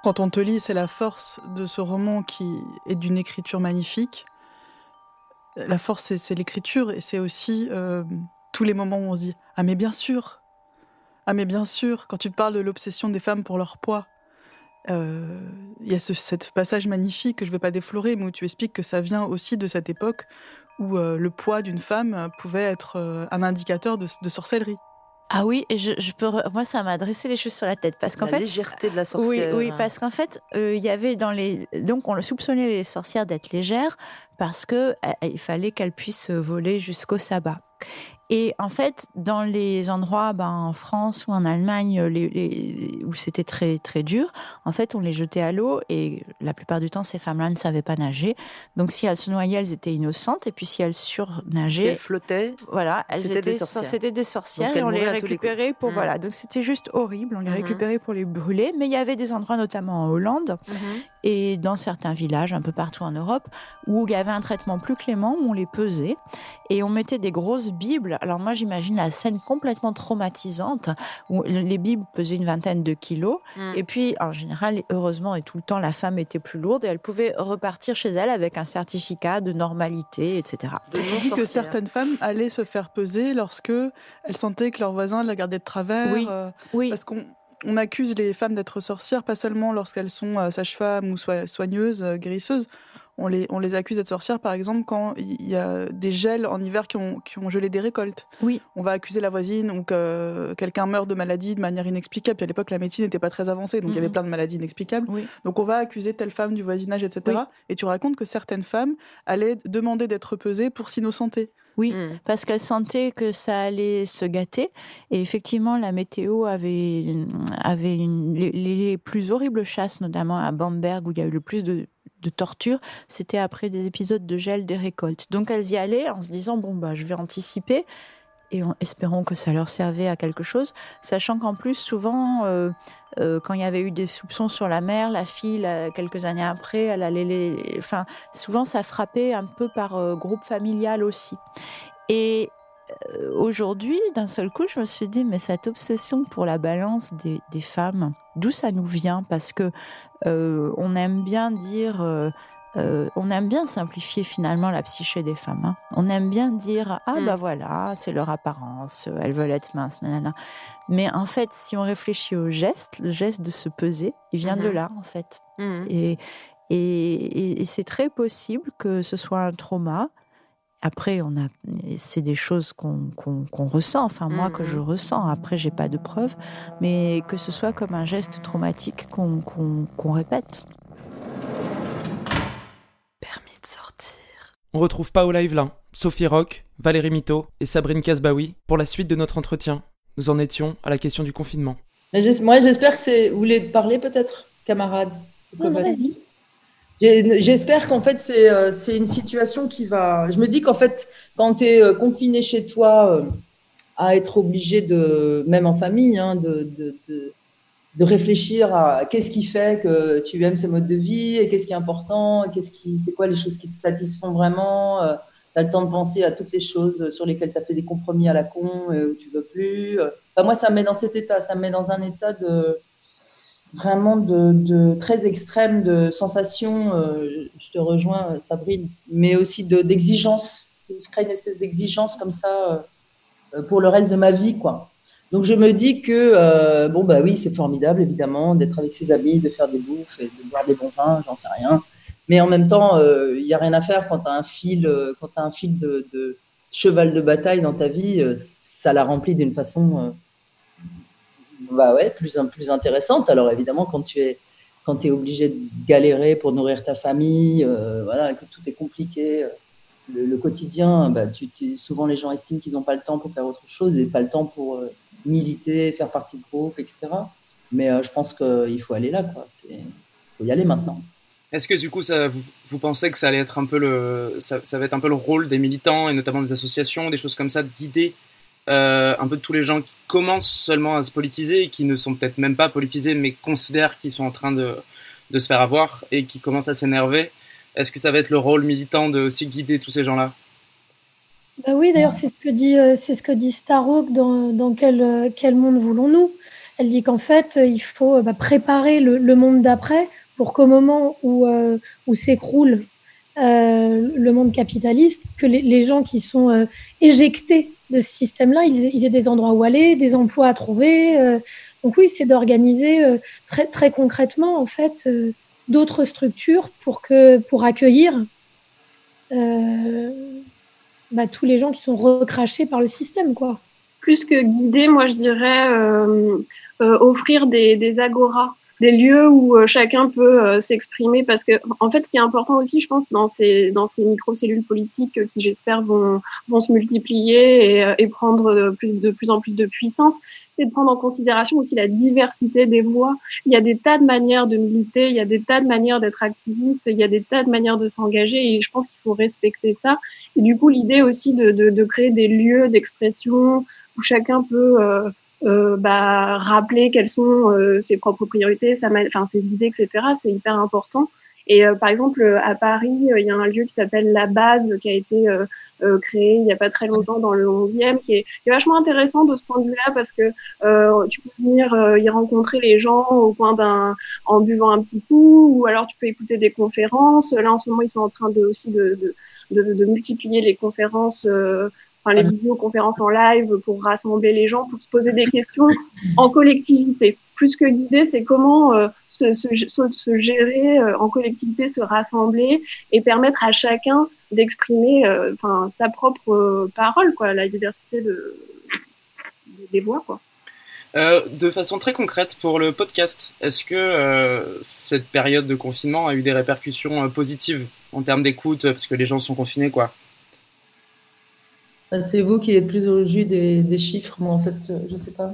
S8: Quand on te lit, c'est la force de ce roman qui est d'une écriture magnifique. La force, c'est- l'écriture et c'est aussi euh, tous les moments où on se dit Ah, mais bien sûr Ah, mais bien sûr Quand tu parles de l'obsession des femmes pour leur poids, euh, il y a ce passage magnifique que je ne vais pas déflorer, mais où tu expliques que ça vient aussi de cette époque où euh, le poids d'une femme pouvait être un indicateur de sorcellerie.
S11: Ah oui, et je, je peux, re- moi ça m'a dressé les cheveux sur la tête parce qu'en
S12: La
S11: fait,
S12: légèreté de la sorcière.
S11: oui, parce qu'en fait, euh, il y avait dans les, donc on le soupçonnait les sorcières d'être légères parce que euh, il fallait qu'elles puissent voler jusqu'au sabbat. Et en fait, dans les endroits, ben, en France ou en Allemagne, les, les- où c'était très très dur, en fait, on les jetait à l'eau et la plupart du temps, ces femmes-là ne savaient pas nager. Donc, si elles se noyaient, elles étaient innocentes. Et puis, si elles
S12: Si
S11: surnageaient,
S12: elle flottait,
S11: voilà, elles
S12: C'était des
S11: étaient,
S12: sorcières.
S11: c'était des sorcières et
S12: elles
S11: on les récupérait pour
S12: Mm.
S11: voilà. Donc c'était juste horrible. On les
S12: Mhm.
S11: récupérait pour les brûler. Mais il y avait des endroits, notamment en Hollande et dans certains villages, un peu partout en Europe, où il y avait un traitement plus clément, où on les pesait et on mettait des grosses bibles. Alors moi, j'imagine la scène complètement traumatisante où les bibles pesaient une vingtaine de kilos.
S12: Mm.
S11: Et puis, en général, heureusement et tout le temps, la femme était plus lourde et elle pouvait repartir chez elle avec un certificat de normalité, etc.
S8: Tu dis que certaines femmes allaient se faire peser lorsque elles sentaient que leurs voisins les regardaient de travers.
S11: Oui.
S8: euh,
S11: Oui.
S8: Parce qu'on on accuse les femmes d'être sorcières, pas seulement lorsqu'elles sont euh, sages-femmes ou soi- soigneuses, euh, guérisseuses. On les, on les accuse d'être sorcières, par exemple, quand il y a des gels en hiver qui ont, qui ont gelé des récoltes.
S11: Oui.
S8: On va accuser la voisine ou que quelqu'un meurt de maladie de manière inexplicable. Puis à l'époque, la médecine n'était pas très avancée, donc il y avait
S11: Mhm.
S8: plein de maladies inexplicables.
S11: Oui.
S8: Donc on va accuser telle femme du voisinage, etc. Et tu racontes que certaines femmes allaient demander d'être pesées pour s'innocenter.
S11: Oui.
S12: Mm.
S11: parce qu'elle sentait que ça allait se gâter. Et effectivement, la météo avait, avait une, les, les plus horribles chasses, notamment à Bamberg, où il y a eu le plus de, de torture, c'était après des épisodes de gel des récoltes. Donc elles y allaient en se disant, bon, bah, je vais anticiper. Et en que ça leur servait à quelque chose, sachant qu'en plus, souvent, euh, euh, quand il y avait eu des soupçons sur la mère, la fille, quelques années après, elle allait les... Enfin, souvent, ça frappait un peu par euh, groupe familial aussi. Et aujourd'hui, d'un seul coup, je me suis dit, mais cette obsession pour la balance des, femmes, d'où ça nous vient? Parce que on aime bien dire, euh, on aime bien simplifier finalement la psyché des femmes. hein. On aime bien dire, ah
S3: Mm.
S11: bah voilà, c'est leur apparence, elles veulent être minces, nanana. Mais en fait, si on réfléchit au geste, le geste de se peser, il vient de
S3: Mhm.
S11: là, en fait.
S12: Mhm.
S11: Et, et, et- et c'est très possible que ce soit un trauma. Après, on a, c'est des choses qu'on ressent, enfin moi que je
S12: Mhm.
S11: ressens. Après, j'ai pas de preuves, mais que ce soit comme un geste traumatique qu'on répète.
S12: Permis de sortir.
S5: On retrouve Paola Yvelin, Sophie Roch, Valérie Mito et Sabrine Kasbaoui pour la suite de notre entretien. Nous en étions à la question du confinement.
S4: Mais Moi, j'espère que c'est. Vous voulez parler peut-être,
S1: Non, non.
S4: J'ai- J'espère qu'en fait, c'est euh, c'est une situation qui va. Je me dis qu'en fait, quand tu es confiné chez toi, euh, à être obligé de, même en famille, hein, de, de, de, de réfléchir à qu'est-ce qui fait que tu aimes ce mode de vie et qu'est-ce qui est important, qu'est-ce qui, c'est quoi les choses qui te satisfont vraiment. tu as le temps de penser à toutes les choses sur lesquelles tu as fait des compromis à la con et où tu veux plus. Enfin, moi, ça me met dans cet état, ça me met dans un état de vraiment de, de très extrême de sensations. euh, je te rejoins, Sabrine, mais aussi de- d'exigence. je crée une espèce d'exigence comme ça euh, pour le reste de ma vie, quoi. Donc je me dis que euh, bon bah oui, c'est formidable évidemment d'être avec ses amis, de faire des bouffes de boire des bons vins, j'en sais rien. Mais en même temps, il n'y a rien à faire quand tu as un fil, euh, de, cheval de bataille dans ta vie, euh, ça la remplit d'une façon euh, bah ouais, plus, plus intéressante. Alors évidemment, quand tu es, quand obligé de galérer pour nourrir ta famille, euh, voilà, que tout est compliqué, euh, le, quotidien, bah, souvent les gens estiment qu'ils n'ont pas le temps pour faire autre chose et pas le temps pour euh, militer, faire partie de groupe, etc. Mais euh, je pense qu'il faut aller là, quoi. Il faut y aller maintenant.
S10: Est-ce que du coup, ça, vous, vous pensez que ça allait être un peu le, ça, va être un peu le rôle des militants et notamment des associations, des choses comme ça, de guider euh, un peu tous les gens qui commencent seulement à se politiser et qui ne sont peut-être même pas politisés, mais considèrent qu'ils sont en train de, de se faire avoir et qui commencent à s'énerver? Est-ce que ça va être le rôle militant de aussi guider tous ces gens-là?
S1: Bah oui, d'ailleurs, c'est ce que dit, euh, c'est ce que dit Starhawk dans, dans quel, euh, quel monde voulons-nous? Elle dit qu'en fait, euh, il faut bah, préparer le, le monde d'après pour qu'au moment où, euh, où s'écroule euh, le monde capitaliste, que les, les gens qui sont euh, éjectés de ce système-là, ils, ils aient des endroits où aller, des emplois à trouver. donc oui, c'est d'organiser très, très concrètement, en fait, d'autres structures pour, que, pour accueillir bah, tous les gens qui sont recrachés par le système, quoi.
S3: Plus que guider, moi je dirais euh, euh, offrir des, agoras, des lieux où euh, chacun peut s'exprimer. Parce que, en fait, ce qui est important aussi, je pense, dans ces, dans ces micro-cellules politiques qui, j'espère, vont, vont se multiplier et, prendre de plus en plus de puissance, c'est de prendre en considération aussi la diversité des voix. Il y a des tas de manières de militer, il y a des tas de manières d'être activiste, il y a des tas de manières de s'engager et je pense qu'il faut respecter ça. Et du coup, l'idée aussi de, de, de créer des lieux d'expression où chacun peut euh, euh, bah, rappeler quelles sont euh, ses propres priorités, sa enfin, ses idées, etc. C'est hyper important. Et euh, par exemple, à Paris, euh, il y a un lieu qui s'appelle La Base, qui a été euh, euh, créé il n'y a pas très longtemps dans le 11e, qui est, qui est vachement intéressant de ce point de vue-là parce que euh, tu peux venir euh, y rencontrer les gens au coin d'un, en buvant un petit coup, ou alors tu peux écouter des conférences. Là, en ce moment, ils sont en train de, aussi de, de, de, de multiplier les conférences. Euh, Enfin, les vidéoconférences en live pour rassembler les gens, pour se poser des questions en collectivité. Plus que guider, c'est comment euh, se, se, se, se, gérer euh, en collectivité, se rassembler et permettre à chacun d'exprimer euh, enfin, sa propre euh, parole, quoi, la diversité de, des voix. Quoi.
S10: Euh, de façon très concrète, pour le podcast, est-ce que euh, cette période de confinement a eu des répercussions euh, positives en termes d'écoute, parce que les gens sont confinés, quoi?
S4: C'est vous qui êtes plus au jus des, des chiffres, moi en fait, je ne sais pas.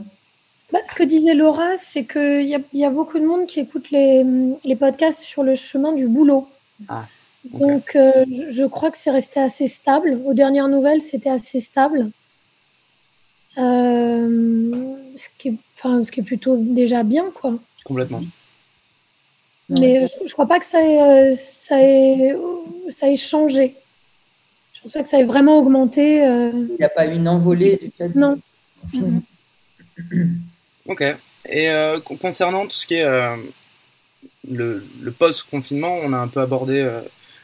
S1: Bah, ce que disait Laura, c'est qu'il y a, y a beaucoup de monde qui écoute les, les podcasts sur le chemin du boulot.
S10: Ah,
S1: okay. Donc, euh, je crois que c'est resté assez stable. Aux dernières nouvelles, c'était assez stable. Euh, ce, qui est, enfin, ce qui est plutôt déjà bien, quoi.
S10: Complètement.
S1: Mais je ne crois pas que ça ait, ça ait, ça ait changé. Je pense pas que ça ait vraiment augmenté.
S4: Il n'y a pas eu une envolée du fait
S1: Non.
S10: Ok. Et concernant tout ce qui est le, le post-confinement, on a un peu abordé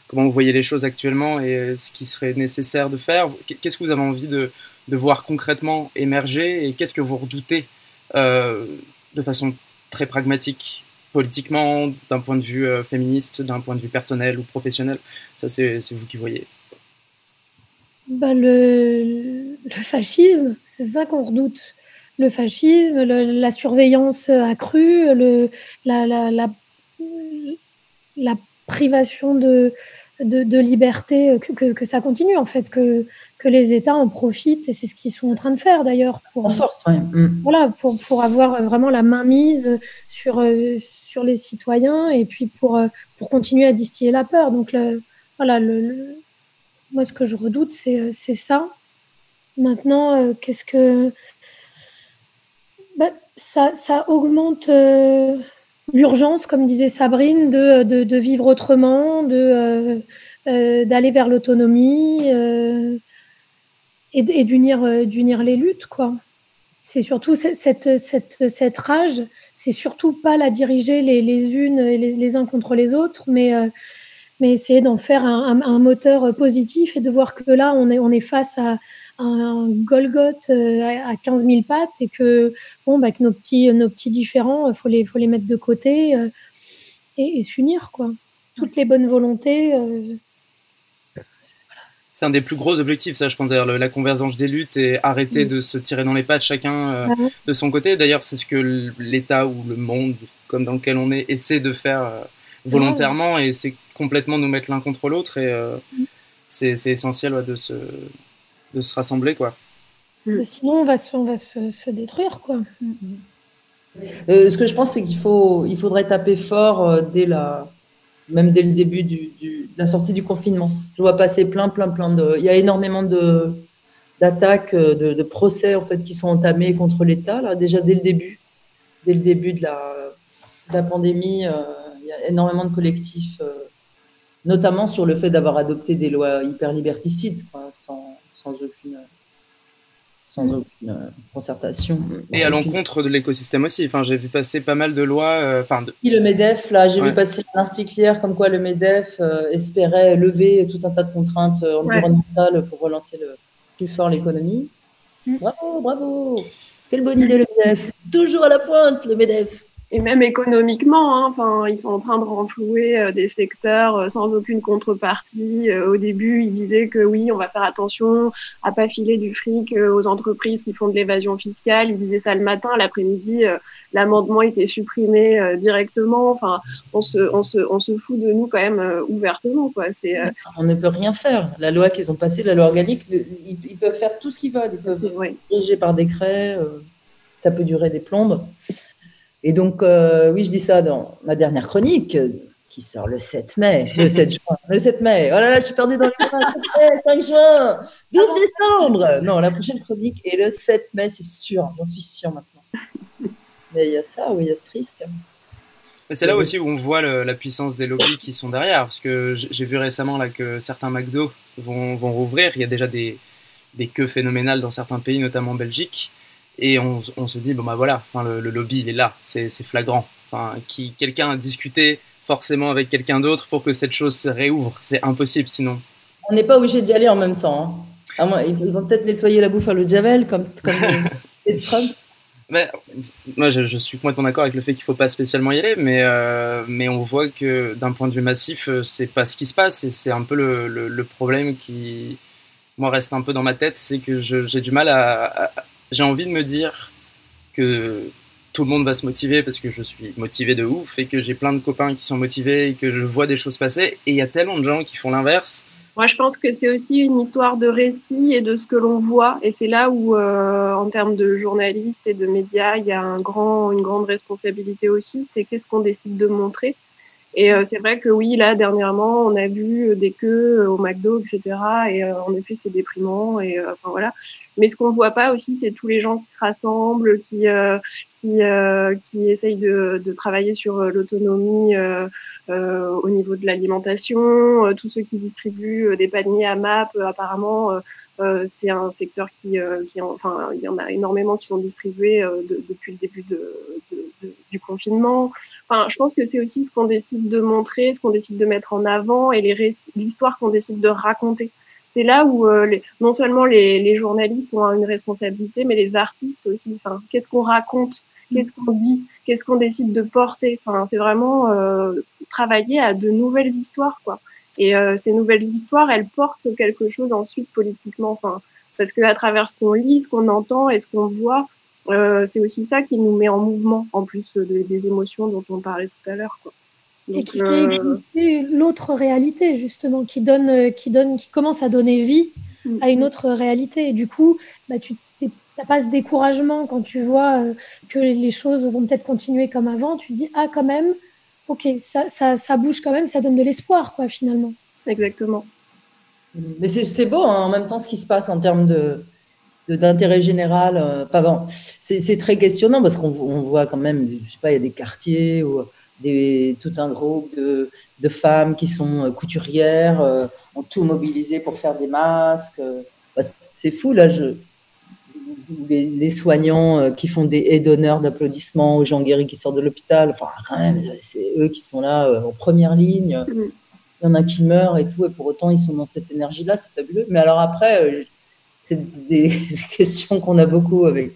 S10: comment vous voyez les choses actuellement et ce qui serait nécessaire de faire. Qu'est-ce que vous avez envie de, voir concrètement émerger et qu'est-ce que vous redoutez euh, de façon très pragmatique, politiquement, d'un point de vue euh, féministe, d'un point de vue personnel ou professionnel? Ça, c'est vous qui voyez.
S1: Bah, le, fascisme, c'est ça qu'on redoute. Le fascisme, la surveillance accrue, le, la, la, la, la privation de, de, liberté, que, que, ça continue en fait, que, que les États en profitent et c'est ce qu'ils sont en train de faire d'ailleurs pour,
S4: force,
S1: mm. voilà, pour, pour avoir vraiment la main mise sur, euh, sur les citoyens et puis pour, euh, pour continuer à distiller la peur. Donc le, voilà, le, moi ce que je redoute c'est ça. Maintenant, euh, qu'est-ce que ça, augmente l'urgence, comme disait Sabrine, de, vivre autrement, euh, euh, d'aller vers l'autonomie euh, et, d'unir, les luttes. C'est surtout cette, rage, c'est surtout pas la diriger les, unes et les, uns contre les autres, mais, essayer d'en faire un, moteur positif et de voir que là, on est face à, un Golgoth euh, à 15 000 pattes et que, bon, bah, que nos, petits, nos petits différents, il euh, faut les, faut les mettre de côté euh, et, s'unir. quoi. Toutes les bonnes volontés.
S10: C'est un des plus gros objectifs, ça, je pense, d'ailleurs, la convergence des luttes et arrêter de se tirer dans les pattes chacun de son côté. D'ailleurs, c'est ce que l'État ou le monde, comme dans lequel on est, essaie de faire volontairement et c'est complètement nous mettre l'un contre l'autre et mm. c'est essentiel de se de se rassembler, quoi.
S1: Mm. Sinon, on va se, on va se, détruire, quoi. Mm.
S4: Euh, ce que je pense, c'est qu'il faut, il faudrait taper fort euh, dès la, même dès le début du, de la sortie du confinement. Je vois passer plein, plein, plein de. Il y a énormément de d'attaques, euh, de, procès en fait qui sont entamés contre l'État là déjà dès le début, dès le début de la, la pandémie. il y a énormément de collectifs, notamment sur le fait d'avoir adopté des lois hyper liberticides, sans sans aucune, sans mm. aucune euh, concertation.
S10: Et à l'encontre de l'écosystème aussi. Enfin, j'ai vu passer pas mal de lois. Euh, enfin, de...
S4: le Medef, là, j'ai vu passer un article hier comme quoi le Medef euh, espérait lever tout un tas de contraintes environnementales pour relancer le plus fort l'économie. Mm. Bravo, bravo. Quelle bonne idée le Medef. Toujours à la pointe le Medef
S3: et même économiquement, hein, ils sont en train de renflouer euh, des secteurs euh, sans aucune contrepartie. Euh, au début, ils disaient que oui, on va faire attention à pas filer du fric aux entreprises qui font de l'évasion fiscale. Ils disaient ça le matin, l'après-midi, l'amendement était supprimé directement. Enfin, on se, on se, on se fout de nous quand même ouvertement, quoi. C'est.
S4: On ne peut rien faire. La loi qu'ils ont passée, la loi organique, ils, peuvent faire tout ce qu'ils veulent. Ils peuvent diriger par décret. ça peut durer des plombes. Et donc, euh, oui, je dis ça dans ma dernière chronique, qui sort le 7 mai, le 7 juin, le 7 mai. Oh là là, je suis perdue dans les mois. 5 juin, 12 décembre. Non, la prochaine chronique est le 7 mai, c'est sûr, j'en suis sûre maintenant. Mais il y a ça, oui, il y a ce risque.
S10: C'est là aussi où on voit la puissance des lobbies qui sont derrière, parce que j'ai vu récemment là que certains McDo vont, vont rouvrir. Il y a déjà des, des queues phénoménales dans certains pays, notamment en Belgique. Et on, se dit, bon bah voilà, enfin, le, lobby, il est là, c'est flagrant. Enfin, qui, quelqu'un a discuté forcément avec quelqu'un d'autre pour que cette chose se réouvre. C'est impossible sinon.
S4: On n'est pas obligé d'y aller en même temps. Hein. ils vont peut-être nettoyer la bouffe à l'eau de Javel, comme, comme Trump.
S10: Mais, moi, je, suis complètement d'accord avec le fait qu'il ne faut pas spécialement y aller, mais, euh, mais on voit que d'un point de vue massif, euh, c'est pas ce qui se passe et c'est un peu le, le, problème qui, moi, reste un peu dans ma tête, c'est que j'ai du mal à, j'ai envie de me dire que tout le monde va se motiver parce que je suis motivé de ouf et que j'ai plein de copains qui sont motivés et que je vois des choses passer. Et il y a tellement de gens qui font l'inverse.
S3: Moi, je pense que c'est aussi une histoire de récit et de ce que l'on voit. Et c'est là où, euh, en termes de journalistes et de médias, il y a une grande responsabilité aussi. C'est qu'est-ce qu'on décide de montrer. Et euh, c'est vrai que oui, là, dernièrement, on a vu des queues au McDo, etc. Et euh, en effet, c'est déprimant. Et enfin voilà. Mais ce qu'on voit pas aussi, c'est tous les gens qui se rassemblent, qui qui qui essayent de, de travailler sur l'autonomie. Euh, au niveau de l'alimentation, tous ceux qui distribuent des paniers à MAP, apparemment, c'est un secteur qui, qui, enfin, il y en a énormément qui sont distribués depuis le début de, du confinement. Enfin, je pense que c'est aussi ce qu'on décide de montrer, ce qu'on décide de mettre en avant et l'histoire qu'on décide de raconter c'est là où euh, les, non seulement les, les, journalistes ont une responsabilité, mais les artistes aussi. Enfin, qu'est-ce qu'on raconte, qu'est-ce qu'on dit, qu'est-ce qu'on décide de porter? Enfin, c'est vraiment euh, travailler à de nouvelles histoires, quoi. Et euh, ces nouvelles histoires, elles portent quelque chose ensuite politiquement. Enfin, parce que à travers ce qu'on lit, ce qu'on entend et ce qu'on voit, euh, c'est aussi ça qui nous met en mouvement, en plus des émotions dont on parlait tout à l'heure, quoi
S1: et qui fait euh, l'autre réalité, justement, qui, donne, euh, qui, donne, qui commence à donner vie mm. à une autre réalité. Et du coup, bah, tu n'as pas ce découragement quand tu vois euh, que les choses vont peut-être continuer comme avant. Tu dis, ah, quand même, ok, ça, ça, ça bouge quand même, ça donne de l'espoir, quoi, finalement.
S3: Exactement.
S4: Mais c'est beau, hein, en même temps, ce qui se passe en termes de d'intérêt général. Enfin bon, c'est très questionnant parce qu'on voit quand même, je sais pas, il y a des quartiers où des, tout un groupe de, de, femmes qui sont euh, couturières, euh, ont tout mobilisé pour faire des masques. Bah, c'est fou, là, je, les, les, soignants euh, qui font des haies d'honneur d'applaudissements aux gens guéris qui sortent de l'hôpital. Enfin, quand même, c'est eux qui sont là en première ligne. Mm. Il y en a qui meurent et tout, et pour autant, ils sont dans cette énergie-là, c'est fabuleux. Mais alors après, c'est des questions qu'on a beaucoup avec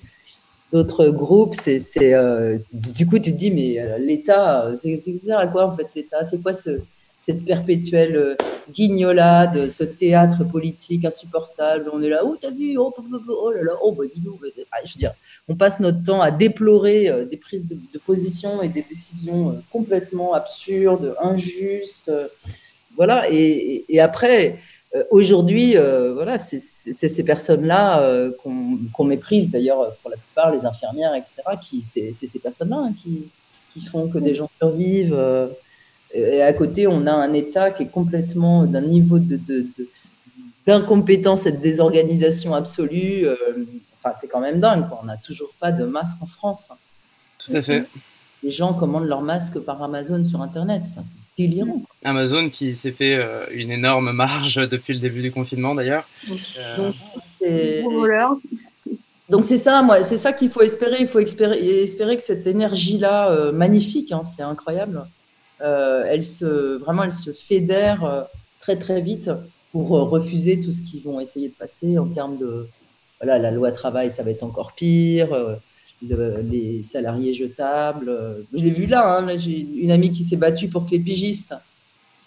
S4: d'autres groupes. C'est, euh, du coup, tu te dis, mais euh, l'État, euh, c'est, ça à quoi en fait l'État C'est quoi ce, cette perpétuelle guignolade, ce théâtre politique insupportable On est là, oh, t'as vu Oh, oh, oh, oh là là, oh, bah dis donc. Ah, je veux dire, on passe notre temps à déplorer des prises de, de position et des décisions complètement absurdes, injustes. Voilà, et, et après, euh, aujourd'hui, euh, voilà, c'est ces personnes-là euh, qu'on méprise d'ailleurs pour la plupart, les infirmières, etc. Qui, c'est ces personnes-là hein, qui, qui, font que des gens survivent. Et à côté, on a un État qui est complètement d'un niveau de, d'incompétence et de désorganisation absolue. enfin, c'est quand même dingue. Quoi. On n'a toujours pas de masque en France.
S10: Tout à fait.
S4: Les gens commandent leurs masques par Amazon sur Internet. Enfin, délirant.
S10: Amazon qui s'est fait euh, une énorme marge depuis le début du confinement d'ailleurs.
S4: Euh, donc c'est ça, moi, c'est ça qu'il faut espérer. Il faut espérer, espérer que cette énergie-là, euh, magnifique, hein, c'est incroyable, elle se, vraiment, se fédère très très vite pour refuser tout ce qu'ils vont essayer de passer en termes de, voilà, la loi travail, ça va être encore pire les salariés jetables. Je l'ai vu là, hein, j'ai une amie qui s'est battue pour que les pigistes,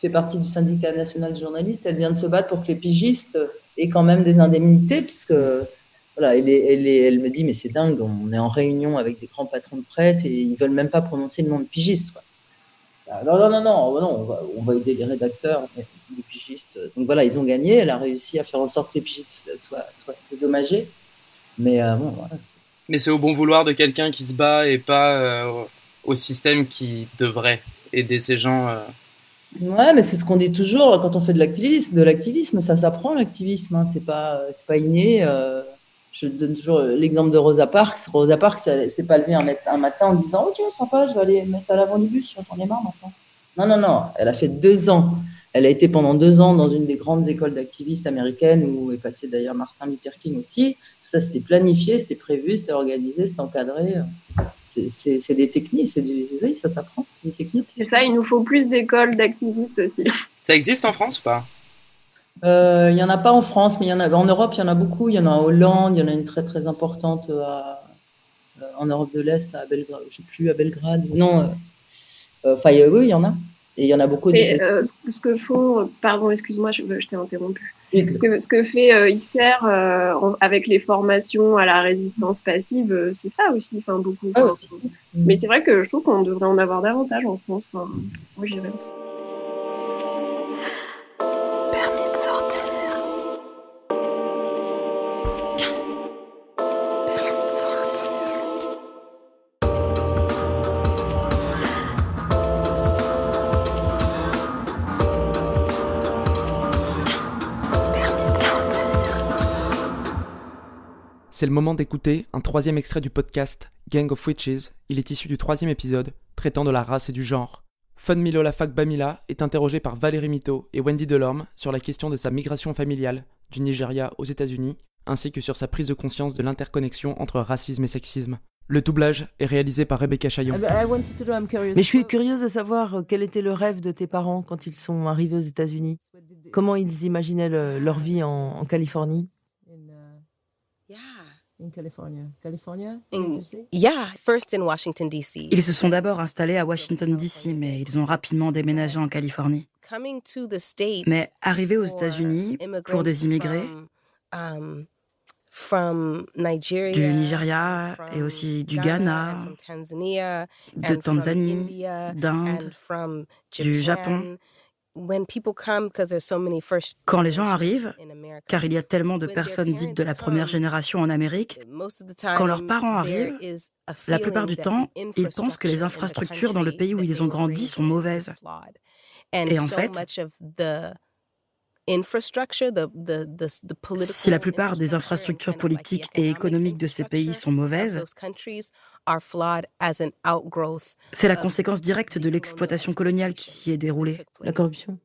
S4: fait partie du syndicat national de journalistes, elle vient de se battre pour que les pigistes aient quand même des indemnités, puisque voilà, elle, elle, elle me dit, mais c'est dingue, on est en réunion avec des grands patrons de presse et ils veulent même pas prononcer le nom de pigiste. Ah, non, non, non, non, non on, va, on va aider les rédacteurs, les pigistes. Donc voilà, ils ont gagné, elle a réussi à faire en sorte que les pigistes soient, soient dédommagés. Mais euh, bon, voilà,
S10: mais c'est au bon vouloir de quelqu'un qui se bat et pas euh, au système qui devrait aider ces gens. Euh.
S4: Ouais, mais c'est ce qu'on dit toujours quand on fait de l'activisme. De l'activisme, ça s'apprend l'activisme. Hein. C'est pas, c'est pas inné. Euh. Je donne toujours l'exemple de Rosa Parks. Rosa Parks, c'est pas levé un, matin en disant Oh, tiens, sympa, je vais aller mettre à l'avant du bus, j'en ai marre maintenant. Non, non, non. Elle a fait deux ans elle a été pendant deux ans dans une des grandes écoles d'activistes américaines où est passé d'ailleurs Martin Luther King aussi. Tout ça, c'était planifié, c'était prévu, c'était organisé, c'était encadré. C'est des techniques, c'est oui, ça s'apprend, c'est des techniques.
S3: C'est ça, il nous faut plus d'écoles d'activistes aussi.
S10: Ça existe en France ou pas?
S4: Euh, Il n'y en a pas en France, mais y en a, en Europe, il y en a beaucoup. Il y en a en Hollande, il y en a une très très importante à, euh, en Europe de l'Est, à Belgrade, je ne sais plus, à Belgrade. Non, euh, enfin, oui, il y en a. Et il y en a beaucoup
S3: euh, ce, que font, pardon, excuse-moi, je, je t'ai interrompu. Ce que, ce que, fait euh, XR euh, avec les formations à la résistance passive, euh, c'est ça aussi, enfin beaucoup. Ah, Mais c'est vrai que je trouve qu'on devrait en avoir davantage en France. Moi, j'irais.
S5: C'est le moment d'écouter un troisième extrait du podcast Gang of Witches. Il est issu du troisième épisode traitant de la race et du genre. Funmilola Fakbamila est interrogée par Valérie Mito et Wendy Delorme sur la question de sa migration familiale du Nigeria aux États-Unis, ainsi que sur sa prise de conscience de l'interconnexion entre racisme et sexisme. Le doublage est réalisé par Rebecca Chaillon.
S13: Mais je suis curieuse de savoir euh, quel était le rêve de tes parents quand ils sont arrivés aux États-Unis? Comment ils imaginaient le- leur vie en, en Californie?
S14: Yeah, first in Washington, D.C.
S15: Ils se sont d'abord installés à Washington, D.C., mais ils ont rapidement déménagé en Californie.
S14: Coming to the States
S15: Mais arrivés aux
S14: for
S15: États-Unis, pour des immigrés
S14: from, um, from Nigeria,
S15: du Nigeria et
S14: from
S15: aussi du
S14: Ghana,
S15: de Tanzanie, d'Inde, du
S14: Japan.
S15: Japon.
S14: When people come, 'cause there's so many first
S15: Quand les gens arrivent, car il y a tellement de personnes dites de la première génération en Amérique, quand leurs parents arrivent, la plupart du temps, ils pensent que les infrastructures dans le pays où ils ont grandi sont mauvaises. Et en fait, si la plupart des
S14: infrastructure
S15: infrastructures politiques et économiques de ces pays sont mauvaises,
S14: of those countries are flawed as an outgrowth
S15: c'est la conséquence directe de l'exploitation coloniale qui s'y est déroulée.
S13: La corruption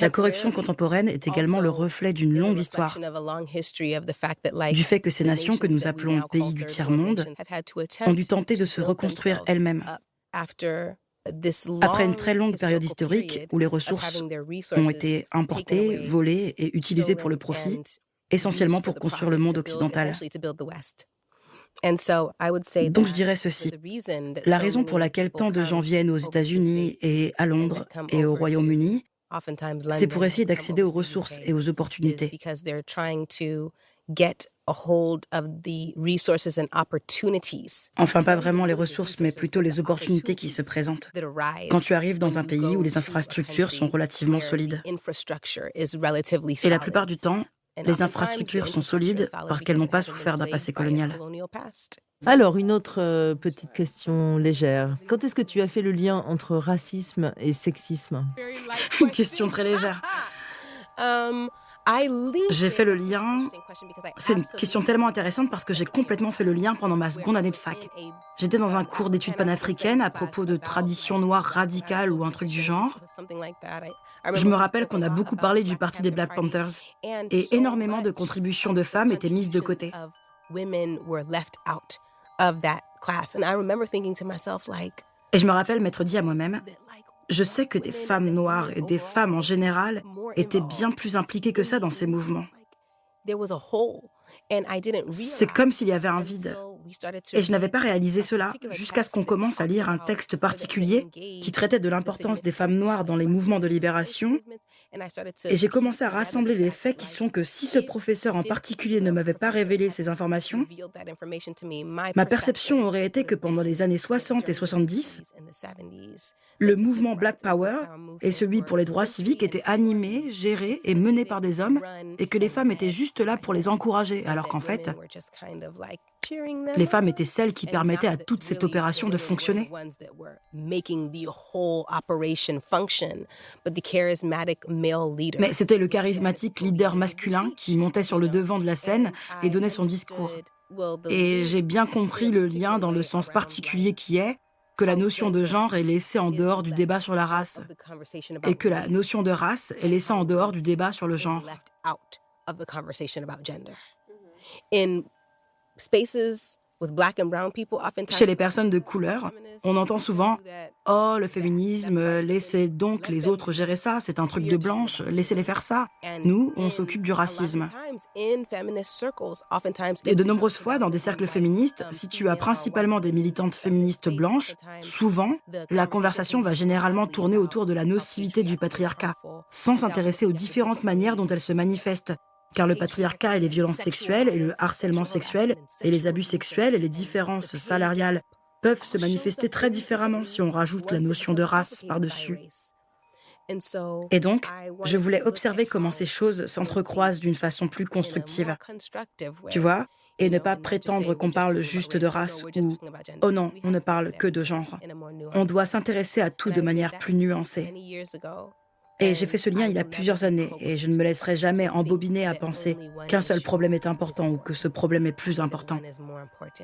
S15: La corruption contemporaine est également le reflet d'une longue histoire, du fait que ces nations que nous appelons pays du tiers-monde ont dû tenter de se reconstruire elles-mêmes. Après une très longue période historique où les ressources ont été importées, volées et utilisées pour le profit, essentiellement pour construire le monde occidental. Donc je dirais ceci. La
S14: so
S15: raison pour laquelle tant de gens viennent aux États-Unis et à Londres et au Royaume-Uni, c'est pour essayer d'accéder aux ressources et aux opportunités. Enfin, pas vraiment les ressources, mais plutôt les opportunités qui se présentent. Quand tu arrives dans un pays où les infrastructures sont relativement solides. Et la plupart du temps, les infrastructures
S14: the
S15: sont solides
S14: solid
S15: parce qu'elles n'ont pas souffert d'un passé colonial.
S13: Alors, une autre euh, petite question légère. Quand est-ce que tu as fait le lien entre racisme et sexisme
S15: Une question très légère.
S14: Um,
S15: J'ai
S14: it-
S15: fait le lien. C'est une question tellement intéressante parce que j'ai complètement fait le lien pendant ma seconde année de fac. J'étais dans un cours d'études panafricaines à propos de traditions noires radicales ou un truc du genre. Je me rappelle qu'on a beaucoup parlé du parti des Black Panthers et énormément de contributions de femmes étaient mises de côté. Et je me rappelle m'être dit à moi-même, je sais que des femmes noires et des femmes en général étaient bien plus impliquées que ça dans ces mouvements. C'est comme s'il y avait un vide. Et je n'avais pas réalisé cela jusqu'à ce qu'on commence à lire un texte particulier qui traitait de l'importance des femmes noires dans les mouvements de libération. Et j'ai commencé à rassembler les faits qui sont que si ce professeur en particulier ne m'avait pas révélé ces informations, ma perception aurait été que pendant les années 60 et 70, le mouvement Black Power et celui pour les droits civiques étaient animés, gérés et menés par des hommes et que les femmes étaient juste là pour les encourager, alors qu'en fait, les femmes étaient celles qui permettaient à toute cette opération de fonctionner. Mais c'était le charismatique leader masculin qui montait sur le devant de la scène et donnait son discours. Et j'ai bien compris le lien dans le sens particulier qui est que la notion de genre est laissée en dehors du débat sur la race et que la notion de race est laissée en dehors du débat sur le genre. Chez les personnes de couleur, on entend souvent Oh, le féminisme, laissez donc les autres gérer ça, c'est un truc de blanche, laissez-les faire ça. Nous, on s'occupe du racisme. Et de nombreuses fois, dans des cercles féministes, si tu as principalement des militantes féministes blanches, souvent, la conversation va généralement tourner autour de la nocivité du patriarcat, sans s'intéresser aux différentes manières dont elle se manifeste car le patriarcat et les violences sexuelles et le harcèlement sexuel et les abus sexuels et les différences salariales peuvent se manifester très différemment si on rajoute la notion de race par-dessus. Et donc, je voulais observer comment ces choses s'entrecroisent d'une façon plus constructive. Tu vois et ne pas prétendre qu'on parle juste de race ou oh non, on ne parle que de genre. On doit s'intéresser à tout de manière plus nuancée. Et j'ai fait ce lien il y a plusieurs années et je ne me laisserai jamais embobiner à penser qu'un seul problème est important ou que ce problème est plus important.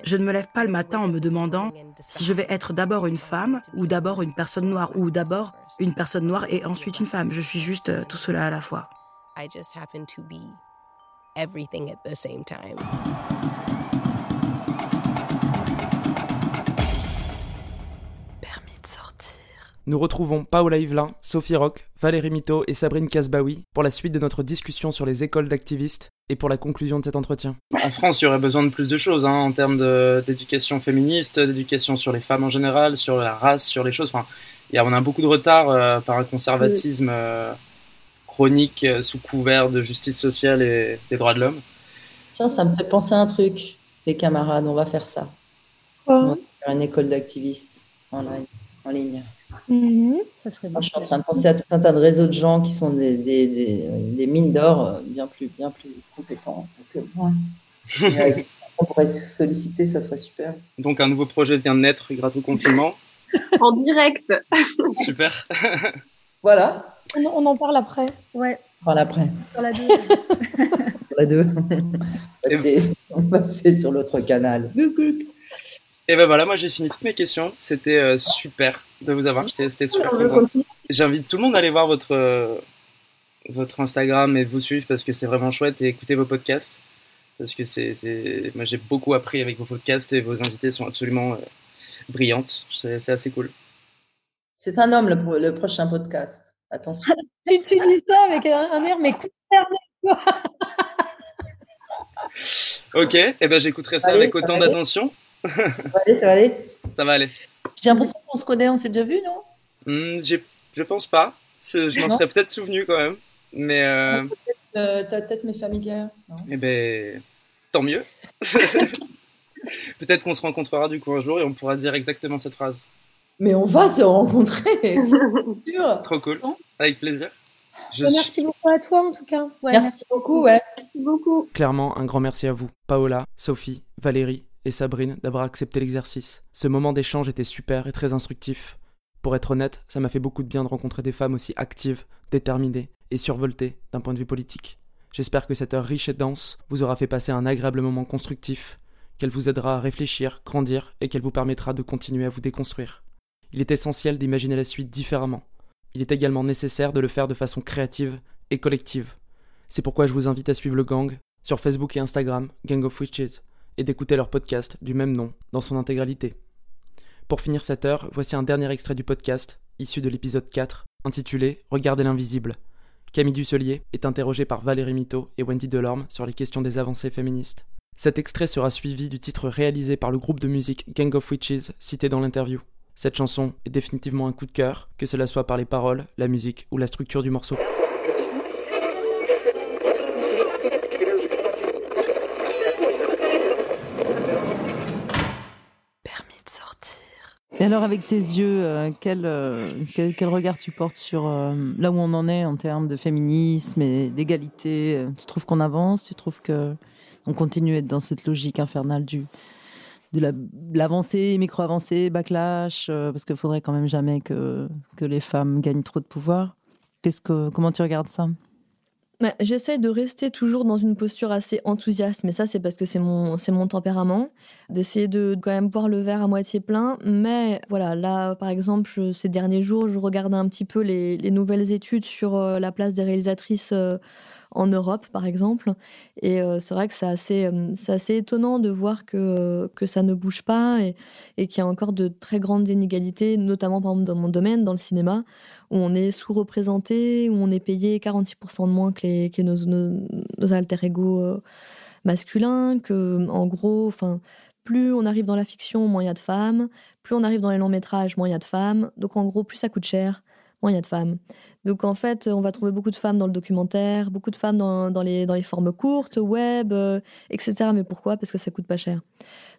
S15: Je ne me lève pas le matin en me demandant si je vais être d'abord une femme ou d'abord une personne noire ou d'abord une personne noire et ensuite une femme. Je suis juste euh, tout cela à la fois.
S5: Nous retrouvons Paola Yvelin, Sophie Rock, Valérie Mito et Sabrine Kasbaoui pour la suite de notre discussion sur les écoles d'activistes et pour la conclusion de cet entretien.
S10: En France, il y aurait besoin de plus de choses hein, en termes d'éducation féministe, d'éducation sur les femmes en général, sur la race, sur les choses. Enfin, y a, on a beaucoup de retard euh, par un conservatisme euh, chronique euh, sous couvert de justice sociale et des droits de l'homme.
S4: Tiens, ça me fait penser à un truc, les camarades, on va faire ça. On va faire une école d'activistes en ligne.
S2: Mhm. Ça serait
S4: je suis en train de penser à tout un tas de réseaux de gens qui sont des, des, des, mines d'or euh, bien plus, bien plus compétents que moi. on pourrait solliciter, ça serait super.
S10: Donc un nouveau projet vient de naître grâce au confinement.
S3: en direct.
S10: Super.
S4: voilà.
S1: On, en parle après.
S2: Ouais.
S4: On parle après.
S2: Sur la deux.
S4: sur la deux. on va passer sur l'autre canal.
S10: Et ben voilà, moi j'ai fini toutes mes questions. C'était euh, super de vous avoir. C'était super J'invite tout le monde à aller voir votre, euh, votre Instagram et vous suivre parce que c'est vraiment chouette et écouter vos podcasts. Parce que c'est, moi j'ai beaucoup appris avec vos podcasts et vos invités sont absolument euh, brillantes. C'est assez cool.
S4: C'est un homme le, le, prochain podcast. Attention.
S1: tu, tu, dis ça avec un, air, mais
S10: Ok, et eh ben j'écouterai ça avec autant d'attention.
S4: Ça va aller, ça va aller.
S10: Ça va aller.
S4: J'ai l'impression qu'on se connaît, on s'est déjà vu, non?
S10: Hmm, Je pense pas. Je m'en serais peut-être souvenu quand même. Mais. Euh...
S4: euh ta tête m'est familière.
S10: Eh ben, tant mieux. peut-être qu'on se rencontrera du coup un jour et on pourra dire exactement cette phrase.
S4: Mais on va se rencontrer, sûr.
S10: Trop cool. Avec plaisir.
S1: Je merci beaucoup à toi en tout cas.
S4: merci, beaucoup, ouais.
S1: Merci beaucoup.
S5: Clairement, un grand merci à vous, Paola, Sophie, Valérie et Sabrine d'avoir accepté l'exercice. Ce moment d'échange était super et très instructif. Pour être honnête, ça m'a fait beaucoup de bien de rencontrer des femmes aussi actives, déterminées et survoltées d'un point de vue politique. J'espère que cette heure riche et dense vous aura fait passer un agréable moment constructif, qu'elle vous aidera à réfléchir, grandir et qu'elle vous permettra de continuer à vous déconstruire. Il est essentiel d'imaginer la suite différemment. Il est également nécessaire de le faire de façon créative et collective. C'est pourquoi je vous invite à suivre le gang sur Facebook et Instagram, Gang of Witches, et d'écouter leur podcast du même nom dans son intégralité. Pour finir cette heure, voici un dernier extrait du podcast, issu de l'épisode 4, intitulé Regardez l'invisible. Camille Dusselier est interrogée par Valérie Mito et Wendy Delorme sur les questions des avancées féministes. Cet extrait sera suivi du titre réalisé par le groupe de musique Gang of Witches cité dans l'interview. Cette chanson est définitivement un coup de cœur, que cela soit par les paroles, la musique ou la structure du morceau.
S13: Et alors, avec tes yeux, euh, euh, quel, quel, regard tu portes sur euh, là où on en est en termes de féminisme et d'égalité Tu trouves qu'on avance Tu trouves que on continue à être dans cette logique infernale du de l'avancée, micro-avancée, backlash Parce qu'il faudrait quand même jamais que, que les femmes gagnent trop de pouvoir. Qu'est-ce que, comment tu regardes ça?
S16: Bah, J'essaie de rester toujours dans une posture assez enthousiaste, mais ça c'est parce que c'est mon, c'est mon tempérament, d'essayer de quand même voir le verre à moitié plein. Mais voilà, là par exemple, ces derniers jours, je regarde un petit peu les, les nouvelles études sur euh, la place des réalisatrices euh, en Europe par exemple. Et euh, c'est vrai que c'est assez, c'est assez étonnant de voir que, que ça ne bouge pas et, qu'il y a encore de très grandes inégalités, notamment dans mon domaine, dans le cinéma où on est sous-représenté, où on est payé 46% de moins que, les, que nos, nos, alter ego euh, masculins, que en gros, enfin, plus on arrive dans la fiction, moins il y a de femmes, plus on arrive dans les longs métrages, moins il y a de femmes. Donc en gros, plus ça coûte cher, moins il y a de femmes. Donc en fait, on va trouver beaucoup de femmes dans le documentaire, beaucoup de femmes dans, dans, les, dans les formes courtes, web, euh, etc. Mais pourquoi? Parce que ça coûte pas cher.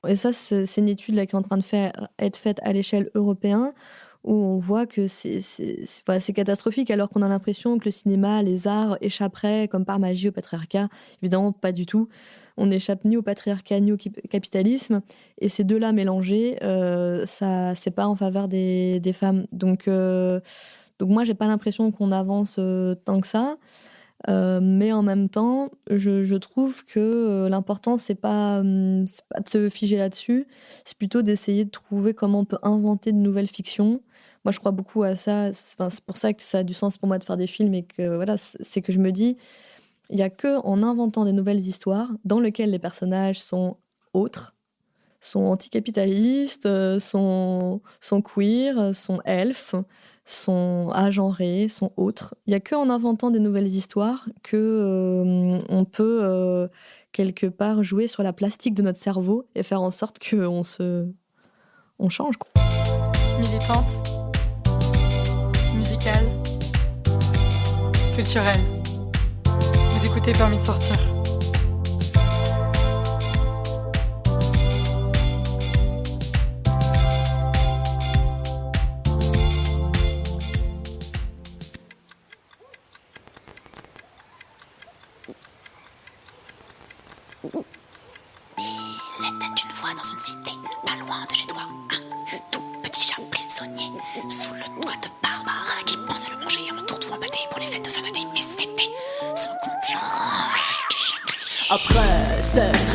S16: Et ça, c'est une étude là, qui est en train de faire, être faite à l'échelle européenne où on voit que c'est catastrophique alors qu'on a l'impression que le cinéma, les arts échapperaient comme par magie au patriarcat. Évidemment, pas du tout. On n'échappe ni au patriarcat ni au capitalisme. Et ces deux-là mélangés, euh, ça c'est pas en faveur des, des femmes. Donc, euh, Donc moi, j'ai pas l'impression qu'on avance euh, tant que ça. Euh, mais en même temps, je, trouve que euh, l'important, c'est pas, hum, pas de se figer là-dessus, c'est plutôt d'essayer de trouver comment on peut inventer de nouvelles fictions. Moi, je crois beaucoup à ça. C'est pour ça que ça a du sens pour moi de faire des films et que voilà, c'est que je me dis, il y a que en inventant des nouvelles histoires dans lesquelles les personnages sont autres, sont anticapitalistes, sont, sont queer, sont elfes, sont agenrés, sont autres. Il y a que en inventant des nouvelles histoires que euh, on peut euh, quelque part jouer sur la plastique de notre cerveau et faire en sorte qu'on se on change.
S7: Militante, musicale, culturelle. Vous écoutez Permis de sortir.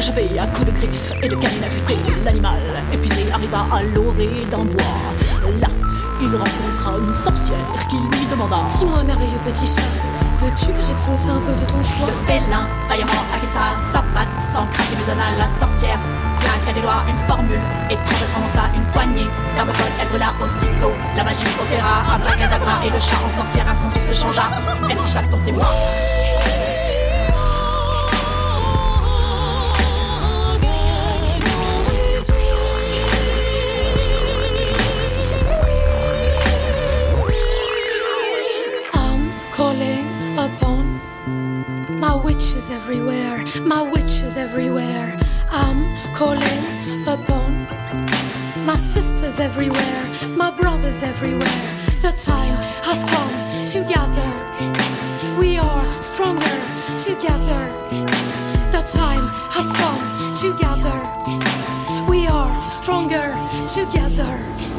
S17: Échappé à coups de griffes et de canines affûtées, l'animal épuisé arriva à l'orée d'un bois. Là, il rencontra une sorcière qui lui demanda
S6: Dis-moi, merveilleux petit chat, veux-tu que j'exauce un vœu de ton choix?
S17: Le félin, vaillamment acquiesça sa patte, sans craquer lui donna la sorcière. Claqua des doigts une formule, étrange prononça une poignée. D'armes elle brûla aussitôt. La magie opéra, abracadabra, et le chat en sorcière à son tour se changea. Si chaton, c'est moi.
S6: Witches everywhere, my witches everywhere. I'm calling upon my sisters everywhere, my brothers everywhere. The time has come together. We are stronger together. The time has come together. We are stronger together.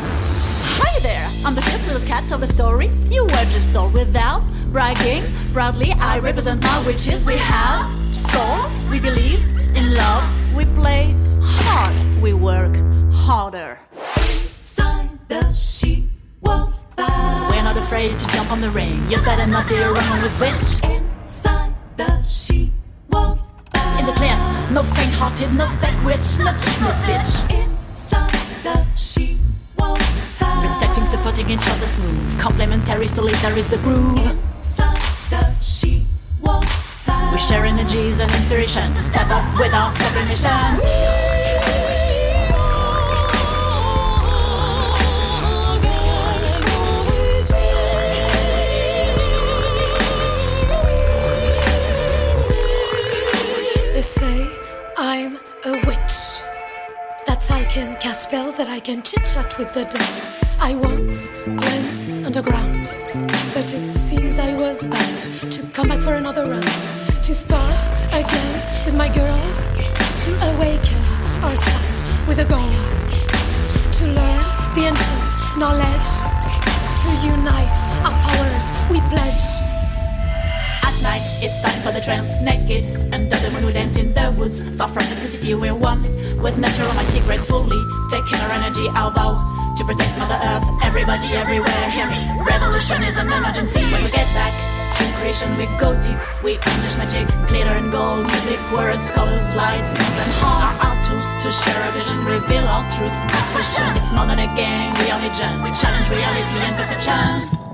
S17: Hi there, I'm the fierce little cat of the story. You were just told without bragging. Proudly, I represent my witches. We have soul, we believe in love. We play hard, we work harder. Inside the she wolf We're not afraid to jump on the ring. You better not be wrong with witch. Inside the she wolf In the clear, no faint-hearted, no fake witch, no cheat, no bitch. Inside the she wolf Protecting, supporting each other's move. Complementary, solitary is the groove. Inside the she We share energies and inspiration to step up with our separate mission.
S6: They say I'm a witch. That I can cast spells, that I can chit chat with the dead. I once went underground, but it seems I was bound to come back for another round. To start again with my girls, to awaken our sight with a goal. To learn the ancient knowledge, to unite our powers, we pledge.
S17: At night, it's time for the trance. Naked, under the moon, we dance in the woods. Far from toxicity, we're one with nature, my secret fully. Taking our energy, our vow to protect Mother Earth. Everybody, everywhere, hear me. Revolution is an emergency. When we get back to creation, we go deep. We unleash magic, glitter and gold, music, words, colors, lights, sounds, and hearts. Our tools to share our vision, reveal our truth. Ask questions. More than a game, we are legion. We challenge reality and perception.